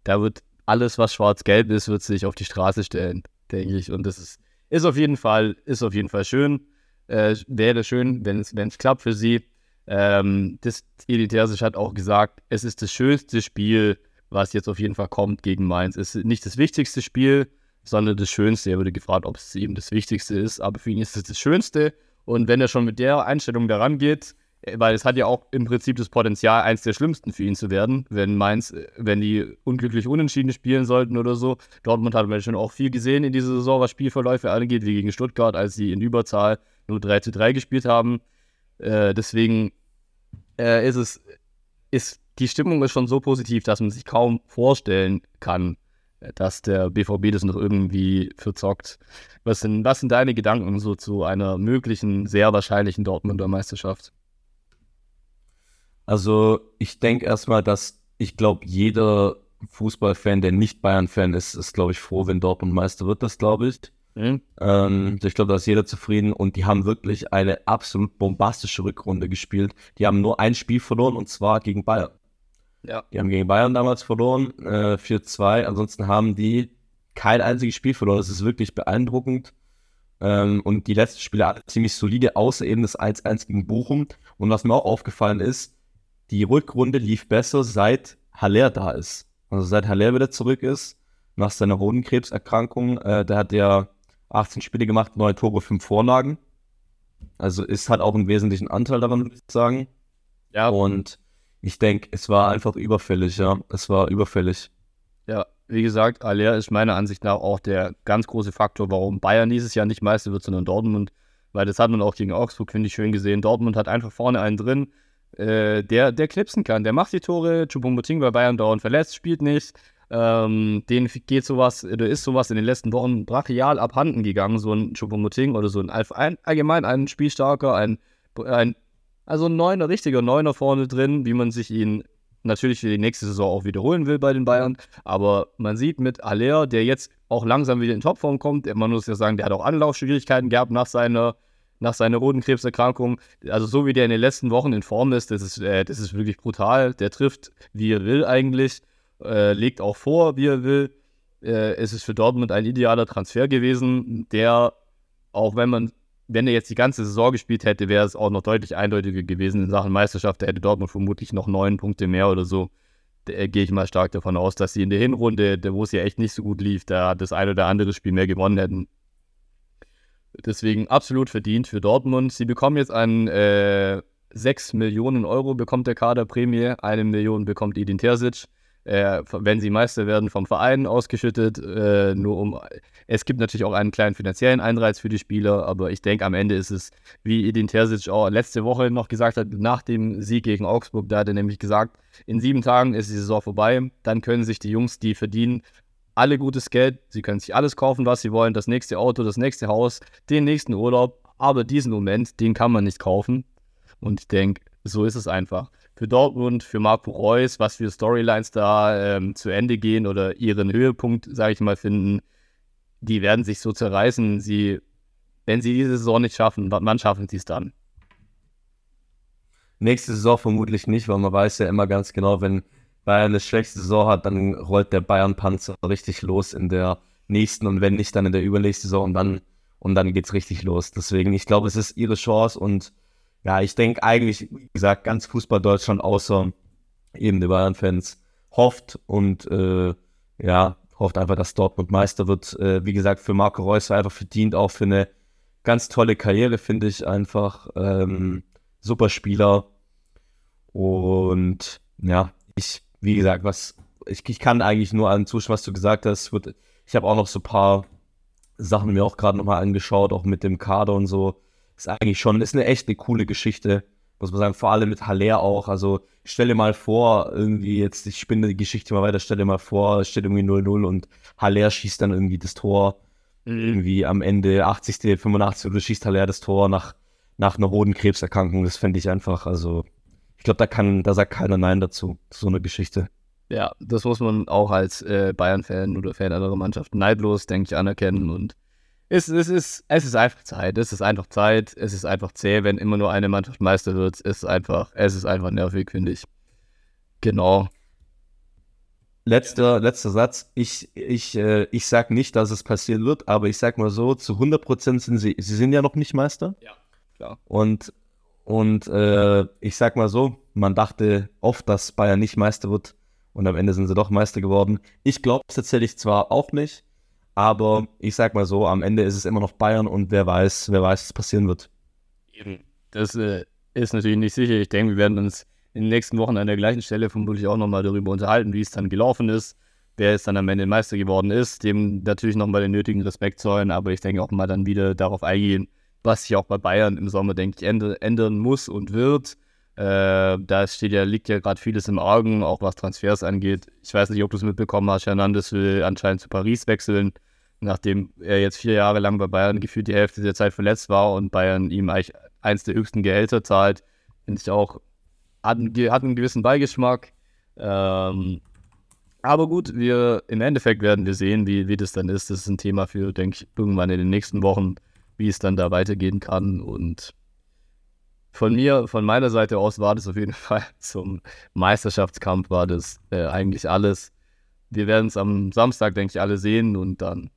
da wird alles, was schwarz-gelb ist, wird sich auf die Straße stellen, denke ich. Und das ist, ist auf jeden Fall, ist auf jeden Fall schön. Äh, wäre schön, wenn es, klappt für sie. Ähm, das Terzic hat auch gesagt, es ist das schönste Spiel, was jetzt auf jeden Fall kommt gegen Mainz. Es ist nicht das wichtigste Spiel, sondern das Schönste. Er wurde gefragt, ob es eben das Wichtigste ist, aber für ihn ist es das Schönste. Und wenn er schon mit der Einstellung daran geht, weil es hat ja auch im Prinzip das Potenzial, eins der schlimmsten für ihn zu werden, wenn Mainz, äh, wenn die unglücklich unentschieden spielen sollten oder so. Dortmund hat man schon auch viel gesehen in dieser Saison, was Spielverläufe angeht, wie gegen Stuttgart, als sie in Überzahl nur 3 zu 3 gespielt haben. Äh, deswegen äh, ist es, ist, die Stimmung ist schon so positiv, dass man sich kaum vorstellen kann, äh, dass der BVB das noch irgendwie verzockt. Was sind, was sind deine Gedanken so zu einer möglichen, sehr wahrscheinlichen Dortmunder Meisterschaft? Also ich denke erstmal, dass ich glaube, jeder Fußballfan, der nicht Bayern-Fan ist, ist, glaube ich, froh, wenn Dortmund Meister wird, das glaube ich. Mhm. Ähm, ich glaube, da ist jeder zufrieden und die haben wirklich eine absolut bombastische Rückrunde gespielt. Die haben nur ein Spiel verloren und zwar gegen Bayern. Ja. Die haben gegen Bayern damals verloren, äh, 4-2. Ansonsten haben die kein einziges Spiel verloren. Das ist wirklich beeindruckend. Ähm, und die letzten Spiele alle ziemlich solide, außer eben das 1-1 gegen Bochum. Und was mir auch aufgefallen ist, die Rückrunde lief besser, seit Haller da ist. Also seit Haller wieder zurück ist, nach seiner Hodenkrebserkrankung. Äh, der hat ja 18 Spiele gemacht, 9 Tore, 5 Vorlagen. Also ist halt auch einen wesentlichen Anteil daran, würde ich sagen. Ja. Und ich denke, es war einfach überfällig, ja. Es war überfällig. Ja, wie gesagt, Aller ist meiner Ansicht nach auch der ganz große Faktor, warum Bayern dieses Jahr nicht Meister wird, sondern Dortmund. Weil das hat man auch gegen Augsburg, finde ich, schön gesehen. Dortmund hat einfach vorne einen drin, äh, der, der knipsen kann. Der macht die Tore. Choupo-Moting bei Bayern dauernd verletzt, spielt nicht. Ähm, denen geht sowas, oder ist sowas in den letzten Wochen brachial abhanden gegangen, so ein Choupo-Moting oder so ein, ein, allgemein ein Spielstarker, ein, ein also ein Neuner, richtiger Neuner vorne drin, wie man sich ihn natürlich für die nächste Saison auch wiederholen will bei den Bayern. Aber man sieht mit Aller, der jetzt auch langsam wieder in Topform kommt, man muss ja sagen, der hat auch Anlaufschwierigkeiten gehabt nach seiner, nach seiner Hodenkrebserkrankung. Also so wie der in den letzten Wochen in Form ist, das ist, äh, das ist wirklich brutal. Der trifft, wie er will eigentlich, äh, legt auch vor, wie er will. Äh, es ist für Dortmund ein idealer Transfer gewesen, der, auch wenn man wenn er jetzt die ganze Saison gespielt hätte, wäre es auch noch deutlich eindeutiger gewesen in Sachen Meisterschaft. Da hätte Dortmund vermutlich noch neun Punkte mehr oder so. Da äh, gehe ich mal stark davon aus, dass sie in der Hinrunde, wo es ja echt nicht so gut lief, da das ein oder andere Spiel mehr gewonnen hätten. Deswegen absolut verdient für Dortmund. Sie bekommen jetzt einen äh, 6 Millionen Euro bekommt der Kaderprämie, eine Million bekommt Edin Terzic äh, wenn sie Meister werden, vom Verein ausgeschüttet. Äh, nur um, es gibt natürlich auch einen kleinen finanziellen Einreiz für die Spieler, aber ich denke, am Ende ist es, wie Edin Terzic auch letzte Woche noch gesagt hat, nach dem Sieg gegen Augsburg, da hat er nämlich gesagt, in sieben Tagen ist die Saison vorbei, dann können sich die Jungs, die verdienen, alle gutes Geld, sie können sich alles kaufen, was sie wollen, das nächste Auto, das nächste Haus, den nächsten Urlaub, aber diesen Moment, den kann man nicht kaufen. Und ich denke, so ist es einfach für Dortmund, für Marco Reus, was für Storylines da ähm, zu Ende gehen oder ihren Höhepunkt, sage ich mal, finden, die werden sich so zerreißen. Sie, wenn sie diese Saison nicht schaffen, wann schaffen sie es dann? Nächste Saison vermutlich nicht, weil man weiß ja immer ganz genau, wenn Bayern eine schlechte Saison hat, dann rollt der Bayern-Panzer richtig los in der nächsten und wenn nicht, dann in der übernächsten Saison und dann, und dann geht es richtig los. Deswegen, ich glaube, es ist ihre Chance und ja, ich denke eigentlich, wie gesagt, ganz Fußball Deutschland außer eben die Bayern-Fans hofft und äh, ja, hofft einfach, dass Dortmund Meister wird. Äh, wie gesagt, für Marco Reus war einfach verdient, auch für eine ganz tolle Karriere, finde ich einfach. Ähm, super Spieler. Und ja, ich, wie gesagt, was ich, ich kann eigentlich nur an zuschauen, was du gesagt hast. Wird, ich habe auch noch so ein paar Sachen mir auch gerade nochmal angeschaut, auch mit dem Kader und so ist eigentlich schon, ist eine echt eine coole Geschichte, muss man sagen, vor allem mit Haller auch. Also stell dir mal vor, irgendwie jetzt, ich spinne die Geschichte mal weiter, stell dir mal vor, es steht irgendwie 0-0 und Haller schießt dann irgendwie das Tor. Irgendwie am Ende 80., 85. oder schießt Haller das Tor nach, nach einer Hodenkrebserkrankung. Das fände ich einfach, also ich glaube, da kann, da sagt keiner Nein dazu, so eine Geschichte. Ja, das muss man auch als äh, Bayern-Fan oder Fan anderer Mannschaften neidlos, denke ich, anerkennen und es, es, ist, es ist einfach Zeit. Es ist einfach Zeit. Es ist einfach zäh, wenn immer nur eine Mannschaft Meister wird. Es ist einfach, es ist einfach nervig, finde ich. Genau. Letzter, letzter Satz. Ich, ich, äh, ich sag nicht, dass es passieren wird, aber ich sag mal so, zu 100% sind sie, sie sind ja noch nicht Meister. Ja, klar. Und, und äh, ich sag mal so, man dachte oft, dass Bayern nicht Meister wird und am Ende sind sie doch Meister geworden. Ich glaube es tatsächlich zwar auch nicht, aber ich sag mal so, am Ende ist es immer noch Bayern und wer weiß, wer weiß, was passieren wird. Eben. Das äh, ist natürlich nicht sicher. Ich denke, wir werden uns in den nächsten Wochen an der gleichen Stelle vermutlich auch nochmal darüber unterhalten, wie es dann gelaufen ist, wer es dann am Ende Meister geworden ist, dem natürlich nochmal den nötigen Respekt zollen, aber ich denke auch mal dann wieder darauf eingehen, was sich auch bei Bayern im Sommer, denke ich, ändern muss und wird. Äh, da steht ja, liegt ja gerade vieles im Argen, auch was Transfers angeht. Ich weiß nicht, ob du es mitbekommen hast, Hernandez will anscheinend zu Paris wechseln nachdem er jetzt vier Jahre lang bei Bayern gefühlt die Hälfte der Zeit verletzt war und Bayern ihm eigentlich eins der höchsten Gehälter zahlt, finde ich auch, hat, hat, einen gewissen Beigeschmack. Ähm, Aber gut, wir im Endeffekt werden wir sehen, wie, wie das dann ist. Das ist ein Thema für, denke ich, irgendwann in den nächsten Wochen, wie es dann da weitergehen kann. Und von mir, von meiner Seite aus war das auf jeden Fall zum Meisterschaftskampf war das äh, eigentlich alles. Wir werden es am Samstag, denke ich, alle sehen und dann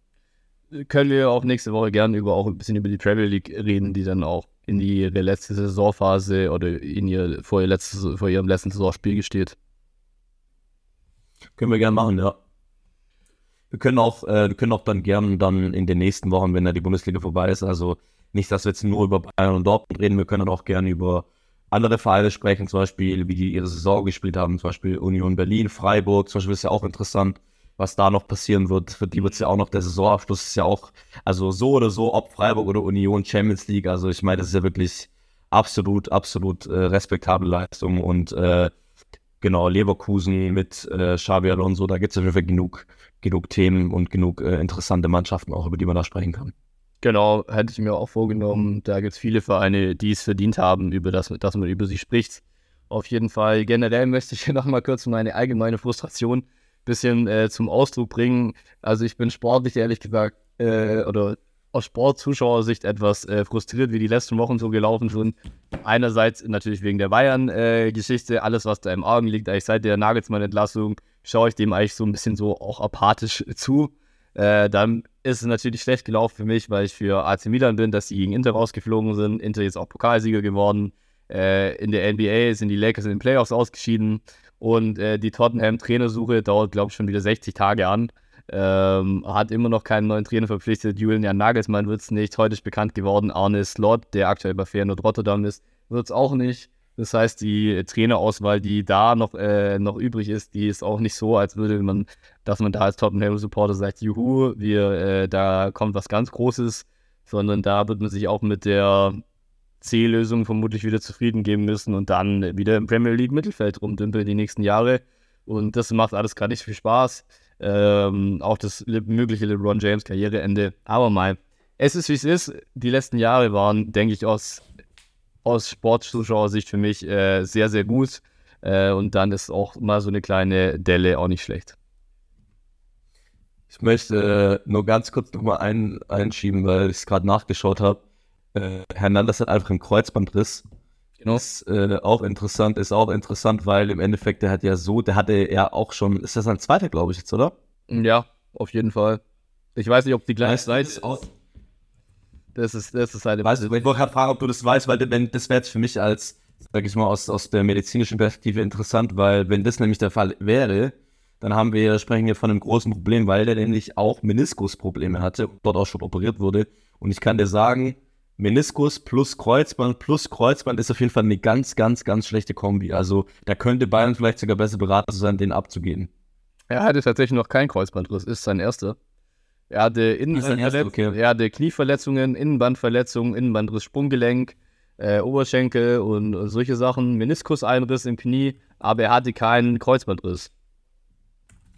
können wir auch nächste Woche gerne über auch ein bisschen über die Premier League reden, die dann auch in ihre letzte Saisonphase oder in ihr vor, ihr letztes, vor ihrem letzten Saisonspiel gesteht. Können wir gerne machen, ja. Wir können auch, äh, wir können auch dann gerne dann in den nächsten Wochen, wenn da die Bundesliga vorbei ist, also nicht, dass wir jetzt nur über Bayern und Dortmund reden, wir können auch gerne über andere Vereine sprechen, zum Beispiel, wie die ihre Saison gespielt haben, zum Beispiel Union Berlin, Freiburg, zum Beispiel ist ja auch interessant, was da noch passieren wird. Für die wird es ja auch noch, der Saisonabschluss ist ja auch, also so oder so, ob Freiburg oder Union Champions League, also ich meine, das ist ja wirklich absolut, absolut äh, respektable Leistung und äh, genau, Leverkusen mit äh, Xavi Alonso, da gibt es auf jeden Fall genug, genug Themen und genug äh, interessante Mannschaften auch, über die man da sprechen kann. Genau, hätte ich mir auch vorgenommen. Da gibt es viele Vereine, die es verdient haben, über das, dass man über sie spricht. Auf jeden Fall, generell möchte ich hier nochmal kurz meine allgemeine Frustration ein bisschen äh, zum Ausdruck bringen. Also ich bin sportlich ehrlich gesagt äh, oder aus Sportzuschauersicht etwas äh, frustriert, wie die letzten Wochen so gelaufen sind. Einerseits natürlich wegen der Bayern-Geschichte, alles, was da im Augen liegt. Eigentlich seit der Nagelsmann-Entlassung schaue ich dem eigentlich so ein bisschen so auch apathisch zu. Äh, dann ist es natürlich schlecht gelaufen für mich, weil ich für AC Milan bin, dass sie gegen Inter rausgeflogen sind. Inter ist auch Pokalsieger geworden. Äh, in der NBA sind die Lakers in den Playoffs ausgeschieden. Und äh, die Tottenham-Trainersuche dauert, glaube ich, schon wieder 60 Tage an. Ähm, hat immer noch keinen neuen Trainer verpflichtet. Julian Nagelsmann wird es nicht. Heute ist bekannt geworden, Arne Slot, der aktuell bei Feyenoord Rotterdam ist, wird es auch nicht. Das heißt, die Trainerauswahl, die da noch, äh, noch übrig ist, die ist auch nicht so, als würde man, dass man da als Tottenham-Supporter sagt, juhu, wir, äh, da kommt was ganz Großes, sondern da wird man sich auch mit der C-Lösung vermutlich wieder zufrieden geben müssen und dann wieder im Premier League Mittelfeld rumdümpeln die nächsten Jahre. Und das macht alles gerade nicht viel Spaß. Ähm, auch das mögliche LeBron James Karriereende. Aber mal, es ist wie es ist. Die letzten Jahre waren, denke ich, aus, aus Sportzuschauersicht für mich äh, sehr, sehr gut. Äh, und dann ist auch mal so eine kleine Delle auch nicht schlecht. Ich möchte äh, nur ganz kurz nochmal ein, einschieben, weil ich es gerade nachgeschaut habe. Äh, Hernandez hat einfach einen Kreuzbandriss. Genau. Ist äh, auch interessant, ist auch interessant, weil im Endeffekt, der hat ja so, der hatte ja auch schon, ist das ein zweiter, glaube ich jetzt, oder? Ja, auf jeden Fall. Ich weiß nicht, ob die gleiche Zeit ist. Das ist, das ist eine. Weißt du, ich wollte gerade fragen, ob du das weißt, weil wenn, das wäre jetzt für mich als, sag ich mal, aus, aus der medizinischen Perspektive interessant, weil wenn das nämlich der Fall wäre, dann haben wir, sprechen wir von einem großen Problem, weil der nämlich auch Meniskusprobleme hatte und dort auch schon operiert wurde. Und ich kann dir sagen, Meniskus plus Kreuzband plus Kreuzband ist auf jeden Fall eine ganz, ganz, ganz schlechte Kombi. Also da könnte Bayern vielleicht sogar besser beraten sein, den abzugehen. Er hatte tatsächlich noch keinen Kreuzbandriss, ist sein erster. Er hatte, Innenbandverletz okay. er hatte Knieverletzungen, Innenbandverletzungen, Innenbandriss, Sprunggelenk, äh, Oberschenkel und solche Sachen, Meniskuseinriss im Knie, aber er hatte keinen Kreuzbandriss.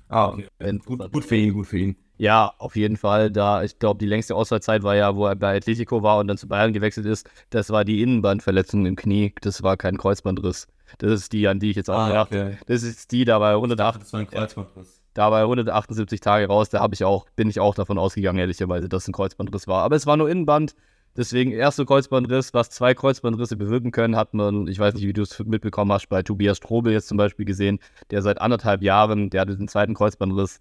Ah, okay. Gut, gut für ihn, gut für ihn. Ja, auf jeden Fall. Da, ich glaube, die längste Ausfallzeit war ja, wo er bei Atletico war und dann zu Bayern gewechselt ist. Das war die Innenbandverletzung im Knie. Das war kein Kreuzbandriss. Das ist die, an die ich jetzt auch ah, okay. Das ist die da bei 178. Da bei 178 Tage raus, da ich auch, bin ich auch davon ausgegangen, ehrlicherweise, dass es ein Kreuzbandriss war. Aber es war nur Innenband. Deswegen erste Kreuzbandriss, was zwei Kreuzbandrisse bewirken können, hat man, ich weiß nicht, wie du es mitbekommen hast, bei Tobias Strobel jetzt zum Beispiel gesehen, der seit anderthalb Jahren, der hatte den zweiten Kreuzbandriss,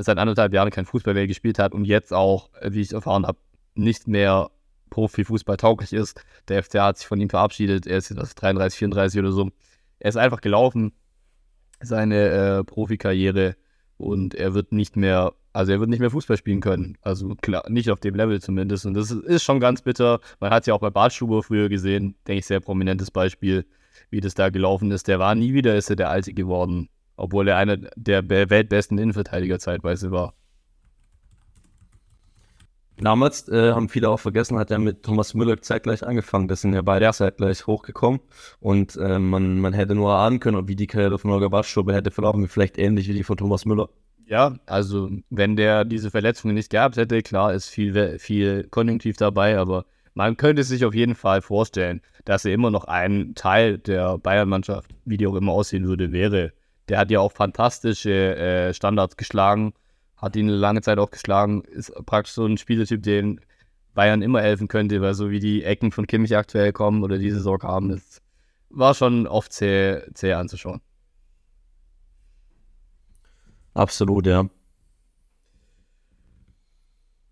seit anderthalb Jahren kein Fußball mehr gespielt hat und jetzt auch, wie ich erfahren habe, nicht mehr Profifußball tauglich ist. Der FCA hat sich von ihm verabschiedet. Er ist jetzt 33, 34 oder so. Er ist einfach gelaufen, seine äh, Profikarriere und er wird nicht mehr, also er wird nicht mehr Fußball spielen können. Also klar, nicht auf dem Level zumindest. Und das ist schon ganz bitter. Man hat es ja auch bei Bartschuber früher gesehen, denke ich, sehr prominentes Beispiel, wie das da gelaufen ist. Der war nie wieder, ist er der Alte geworden obwohl er einer der weltbesten Innenverteidiger zeitweise war. Damals äh, haben viele auch vergessen, hat er mit Thomas Müller zeitgleich angefangen. Das sind ja beide zeitgleich hochgekommen. Und äh, man, man hätte nur ahnen können, wie die Karriere von Holger Badstube hätte verlaufen, vielleicht ähnlich wie die von Thomas Müller. Ja, also wenn der diese Verletzungen nicht gehabt hätte, klar ist viel, viel Konjunktiv dabei, aber man könnte sich auf jeden Fall vorstellen, dass er immer noch ein Teil der Bayern-Mannschaft, wie die auch immer aussehen würde, wäre der hat ja auch fantastische äh, Standards geschlagen, hat ihn eine lange Zeit auch geschlagen, ist praktisch so ein Spielertyp, den Bayern immer helfen könnte, weil so wie die Ecken von Kimmich aktuell kommen oder diese Sorge haben, das war schon oft zäh, zäh anzuschauen. Absolut, ja.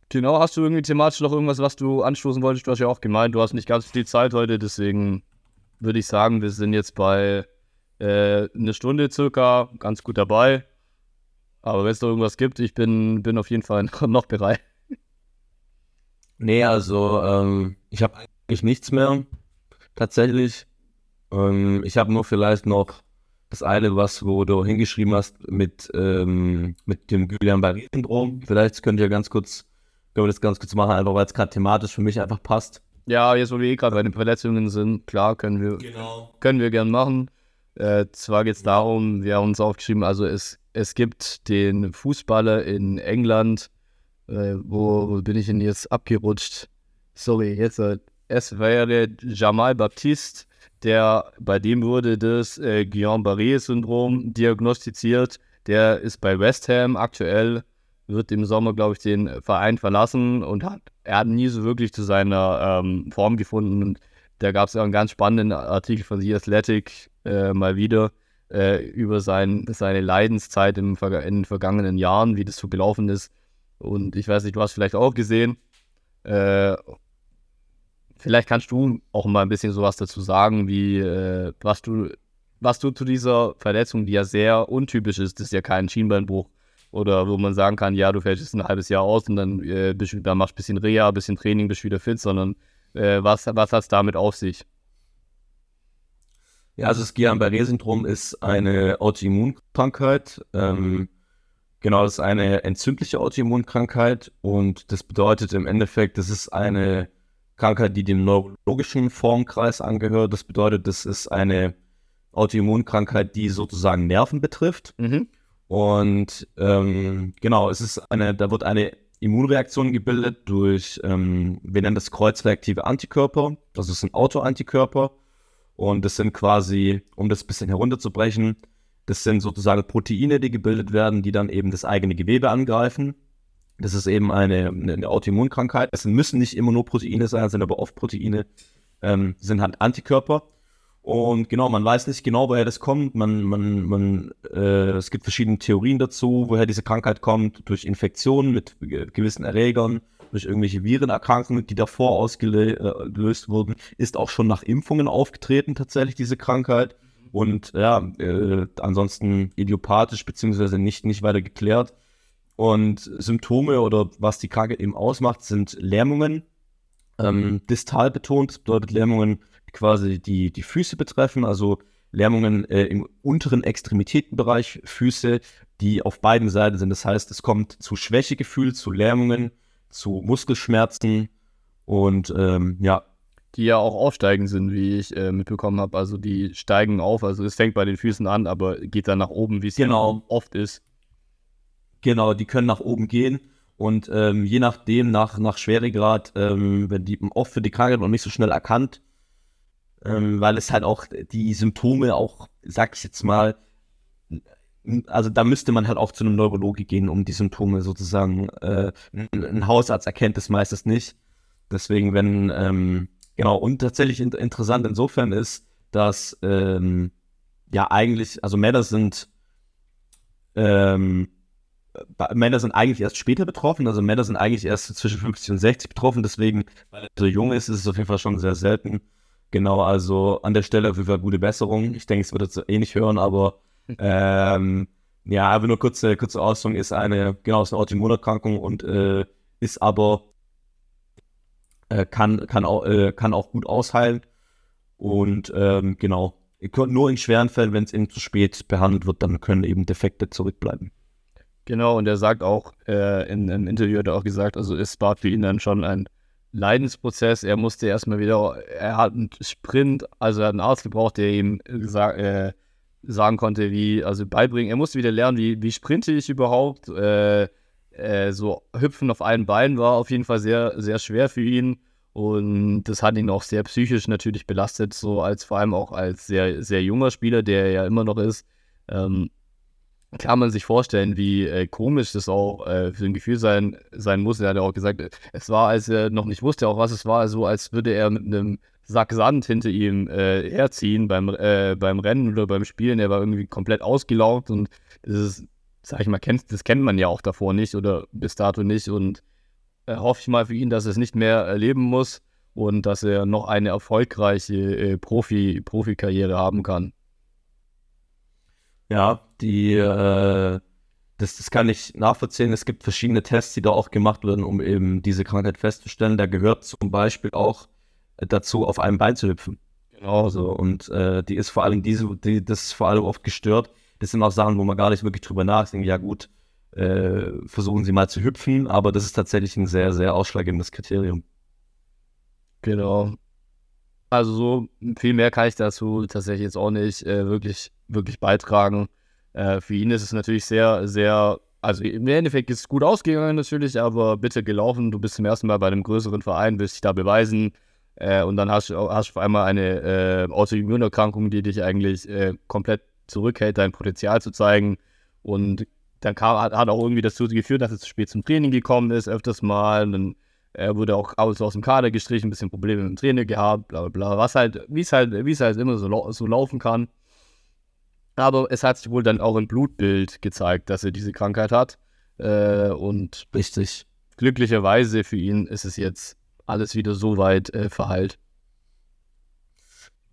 Genau, hast du irgendwie thematisch noch irgendwas, was du anstoßen wolltest? Du hast ja auch gemeint, du hast nicht ganz viel Zeit heute, deswegen würde ich sagen, wir sind jetzt bei äh, eine Stunde circa, ganz gut dabei. Aber wenn es noch irgendwas gibt, ich bin, bin auf jeden Fall noch bereit. Nee, also ähm, ich habe eigentlich nichts mehr, tatsächlich. Ähm, ich habe nur vielleicht noch das eine, was wo du hingeschrieben hast mit, ähm, mit dem Guillain-Barré-Syndrom. Vielleicht könnt ihr ganz kurz können wir das ganz kurz machen, einfach weil es gerade thematisch für mich einfach passt. Ja, jetzt wo wir eh gerade bei den Verletzungen sind, klar, können wir, genau. können wir gern machen. Äh, zwar geht es darum, wir haben uns aufgeschrieben, also es, es gibt den Fußballer in England, äh, wo, wo, bin ich denn jetzt abgerutscht? Sorry, jetzt, äh, es wäre Jamal Baptiste, der, bei dem wurde das äh, Guillain-Barré-Syndrom diagnostiziert. Der ist bei West Ham aktuell wird im Sommer, glaube ich, den Verein verlassen und hat, er hat nie so wirklich zu seiner ähm, Form gefunden. Und da gab es ja einen ganz spannenden Artikel von The Athletic äh, mal wieder äh, über sein, seine Leidenszeit im, in den vergangenen Jahren, wie das so gelaufen ist. Und ich weiß nicht, du hast vielleicht auch gesehen. Äh, vielleicht kannst du auch mal ein bisschen sowas dazu sagen, wie äh, was du was du zu dieser Verletzung, die ja sehr untypisch ist, das ist ja kein Schienbeinbruch, oder wo man sagen kann, ja, du fällst jetzt ein halbes Jahr aus und dann, äh, bist, dann machst du ein bisschen Reha, ein bisschen Training, bist wieder fit, sondern äh, was, was hat es damit auf sich? Ja, also das Guillain-Barré-Syndrom ist eine Autoimmunkrankheit. Ähm, genau, das ist eine entzündliche Autoimmunkrankheit und das bedeutet im Endeffekt, das ist eine Krankheit, die dem neurologischen Formkreis angehört. Das bedeutet, das ist eine Autoimmunkrankheit, die sozusagen Nerven betrifft. Mhm. Und ähm, genau, es ist eine, da wird eine Immunreaktion gebildet durch, ähm, wir nennen das kreuzreaktive Antikörper. Das ist ein Autoantikörper. Und das sind quasi, um das ein bisschen herunterzubrechen, das sind sozusagen Proteine, die gebildet werden, die dann eben das eigene Gewebe angreifen. Das ist eben eine, eine Autoimmunkrankheit. Es müssen nicht immer nur Proteine sein, sind aber oft Proteine, ähm, sind halt Antikörper. Und genau, man weiß nicht genau, woher das kommt. Man, man, man, äh, es gibt verschiedene Theorien dazu, woher diese Krankheit kommt. Durch Infektionen mit gewissen Erregern, durch irgendwelche Virenerkrankungen, die davor ausgelöst wurden. Ist auch schon nach Impfungen aufgetreten, tatsächlich, diese Krankheit. Und ja, äh, ansonsten idiopathisch beziehungsweise nicht, nicht weiter geklärt. Und Symptome oder was die Krankheit eben ausmacht, sind Lähmungen. Ähm, distal betont, das bedeutet Lähmungen quasi die, die Füße betreffen, also Lähmungen äh, im unteren Extremitätenbereich, Füße, die auf beiden Seiten sind. Das heißt, es kommt zu Schwächegefühl, zu Lähmungen, zu Muskelschmerzen und ähm, ja. Die ja auch aufsteigend sind, wie ich äh, mitbekommen habe. Also die steigen auf, also es fängt bei den Füßen an, aber geht dann nach oben, wie es genau. oft ist. Genau, die können nach oben gehen. Und ähm, je nachdem, nach, nach Schweregrad, ähm, wenn die oft für die Krankheit noch nicht so schnell erkannt, ähm, weil es halt auch die Symptome auch, sag ich jetzt mal, also da müsste man halt auch zu einem Neurologe gehen, um die Symptome sozusagen, äh, ein Hausarzt erkennt es meistens nicht. Deswegen, wenn, ähm, genau, und tatsächlich in, interessant insofern ist, dass ähm, ja eigentlich, also Männer sind, ähm, Männer sind eigentlich erst später betroffen, also Männer sind eigentlich erst zwischen 50 und 60 betroffen, deswegen, weil er so jung ist, ist es auf jeden Fall schon sehr selten. Genau, also an der Stelle auf jeden Fall gute Besserung. Ich denke, es wird jetzt eh nicht hören, aber ähm, ja, aber nur kurze, kurze Ausführung ist eine, genau, ist eine Autoimmunerkrankung und äh, ist aber, äh, kann, kann, auch, äh, kann auch gut ausheilen. Und ähm, genau, nur in schweren Fällen, wenn es eben zu spät behandelt wird, dann können eben Defekte zurückbleiben. Genau, und er sagt auch, äh, in einem Interview hat er auch gesagt, also es war für ihn dann schon ein Leidensprozess. Er musste erstmal wieder, er hat einen Sprint, also er hat einen Arzt gebraucht, der ihm gesagt, äh, sagen konnte, wie, also beibringen. Er musste wieder lernen, wie, wie sprinte ich überhaupt. Äh, äh, so hüpfen auf allen Beinen war auf jeden Fall sehr, sehr schwer für ihn. Und das hat ihn auch sehr psychisch natürlich belastet, so als vor allem auch als sehr, sehr junger Spieler, der er ja immer noch ist. Ähm, kann man sich vorstellen, wie äh, komisch das auch äh, für ein Gefühl sein, sein muss. Er hat ja auch gesagt, es war, als er noch nicht wusste, auch was es war, so als würde er mit einem Sack Sand hinter ihm äh, herziehen beim, äh, beim Rennen oder beim Spielen. Er war irgendwie komplett ausgelaugt und das ist, sag ich mal, kennt, das kennt man ja auch davor nicht oder bis dato nicht. Und äh, hoffe ich mal für ihn, dass er es nicht mehr erleben muss und dass er noch eine erfolgreiche äh, Profi, Profikarriere haben kann. Ja, die, äh, das, das kann ich nachvollziehen. Es gibt verschiedene Tests, die da auch gemacht werden, um eben diese Krankheit festzustellen. Da gehört zum Beispiel auch dazu, auf einem Bein zu hüpfen. Genau so. Und äh, die ist vor allem diese, die, das ist vor allem oft gestört. Das sind auch Sachen, wo man gar nicht wirklich drüber nachdenkt. Ja, gut, äh, versuchen sie mal zu hüpfen, aber das ist tatsächlich ein sehr, sehr ausschlaggebendes Kriterium. Genau. Also so viel mehr kann ich dazu tatsächlich jetzt auch nicht äh, wirklich, wirklich beitragen. Äh, für ihn ist es natürlich sehr, sehr, also im Endeffekt ist es gut ausgegangen natürlich, aber bitte gelaufen. Du bist zum ersten Mal bei einem größeren Verein, willst dich da beweisen. Äh, und dann hast du hast auf einmal eine äh, Autoimmunerkrankung, die dich eigentlich äh, komplett zurückhält, dein Potenzial zu zeigen. Und dann kam, hat, hat auch irgendwie dazu geführt, dass es zu spät zum Training gekommen ist, öfters mal. Und dann er wurde auch aus, aus dem Kader gestrichen, ein bisschen Probleme mit dem Training gehabt, bla bla bla. Was halt, wie es halt, wie es halt immer so, so laufen kann. Aber es hat sich wohl dann auch im Blutbild gezeigt, dass er diese Krankheit hat. Äh, und richtig, glücklicherweise für ihn ist es jetzt alles wieder so weit äh, verheilt.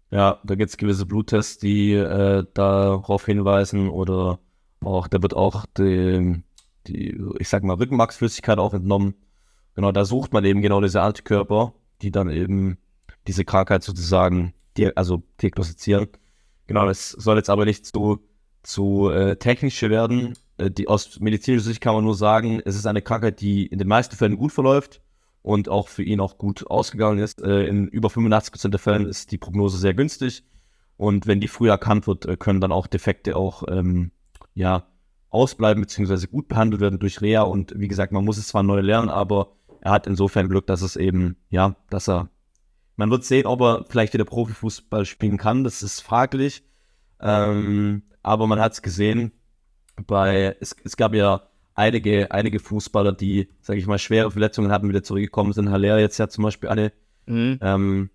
Ja, da gibt es gewisse Bluttests, die äh, darauf hinweisen oder auch, da wird auch die, die, ich sag mal, Rückenmarksflüssigkeit auch entnommen. Genau, da sucht man eben genau diese Antikörper, die dann eben diese Krankheit sozusagen, die, also diagnostizieren. Genau, das soll jetzt aber nicht zu, zu äh, technisch werden. Äh, die, aus medizinischer Sicht kann man nur sagen, es ist eine Krankheit, die in den meisten Fällen gut verläuft und auch für ihn auch gut ausgegangen ist. Äh, in über 85% der Fällen ist die Prognose sehr günstig. Und wenn die früh erkannt wird, äh, können dann auch Defekte auch ähm, ja, ausbleiben bzw. gut behandelt werden durch Reha. Und wie gesagt, man muss es zwar neu lernen, aber er hat insofern Glück, dass es eben, ja, dass er, man wird sehen, ob er vielleicht wieder Profifußball spielen kann, das ist fraglich. Ähm, aber man hat es gesehen, bei, es, es gab ja einige, einige Fußballer, die, sage ich mal, schwere Verletzungen hatten, wieder zurückgekommen sind. Haller jetzt ja zum Beispiel eine. Mhm. Ähm,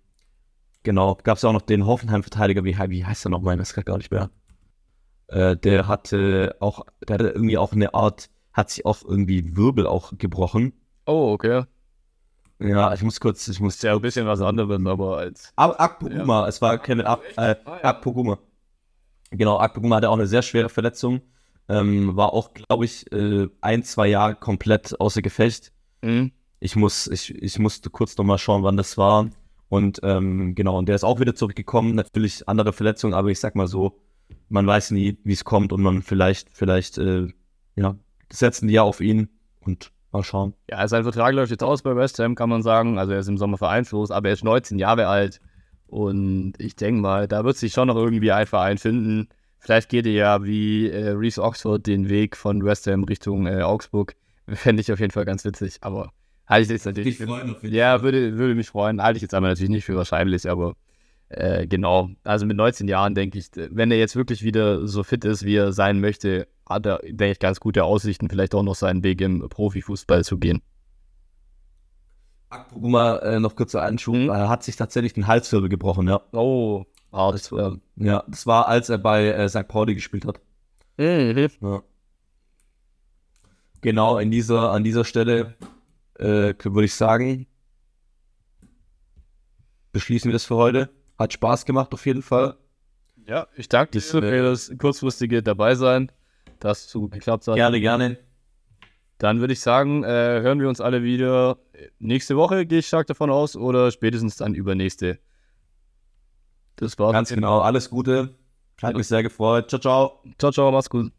genau, gab es auch noch den Hoffenheim-Verteidiger, wie, wie heißt er nochmal? Ich weiß gar nicht mehr. Äh, der hatte auch, der hatte irgendwie auch eine Art, hat sich auch irgendwie Wirbel auch gebrochen. Oh, okay. Ja, ich muss kurz, ich muss. Ja, ein bisschen was anderes, aber als. Aber Akpoguma, ja. es war Kevin Ak äh, Akpoguma. Genau, Akpoguma hatte auch eine sehr schwere Verletzung. Ähm, war auch, glaube ich, äh, ein, zwei Jahre komplett außer Gefecht. Mhm. Ich muss, ich, ich musste kurz nochmal schauen, wann das war. Und ähm, genau, und der ist auch wieder zurückgekommen. Natürlich andere Verletzungen, aber ich sag mal so, man weiß nie, wie es kommt und man vielleicht, vielleicht, äh, ja, setzen die ja auf ihn und Mal schauen. Ja, sein Vertrag läuft jetzt aus bei West Ham, kann man sagen. Also er ist im Sommer vereinslos, aber er ist 19 Jahre alt. Und ich denke mal, da wird sich schon noch irgendwie ein Verein finden. Vielleicht geht er ja wie äh, Reese Oxford den Weg von West Ham Richtung äh, Augsburg. Fände ich auf jeden Fall ganz witzig. Aber halte ich jetzt natürlich. Für, freuen, ja, würde, würde mich freuen. Halte ich jetzt aber natürlich nicht für wahrscheinlich, aber äh, genau. Also mit 19 Jahren denke ich, wenn er jetzt wirklich wieder so fit ist, wie er sein möchte, hat er, denke ich, ganz gute Aussichten, vielleicht auch noch seinen Weg im Profifußball zu gehen. Akpoguma, äh, noch kurzer Einschub, mhm. er hat sich tatsächlich den Halswirbel gebrochen, ja. Oh, hart. Das, äh, ja, das war, als er bei äh, St. Pauli gespielt hat. Mhm. Ja. Genau, in dieser, an dieser Stelle äh, würde ich sagen, beschließen wir das für heute. Hat Spaß gemacht auf jeden Fall. Ja, ich danke dir für das kurzfristige Dabeisein dass es so gut geklappt hat. Gerne, gerne. Dann würde ich sagen, äh, hören wir uns alle wieder nächste Woche, gehe ich stark davon aus, oder spätestens dann übernächste. Das war's. Ganz genau, alles Gute. Hat mich sehr gefreut. Ciao, ciao. Ciao, ciao, mach's gut.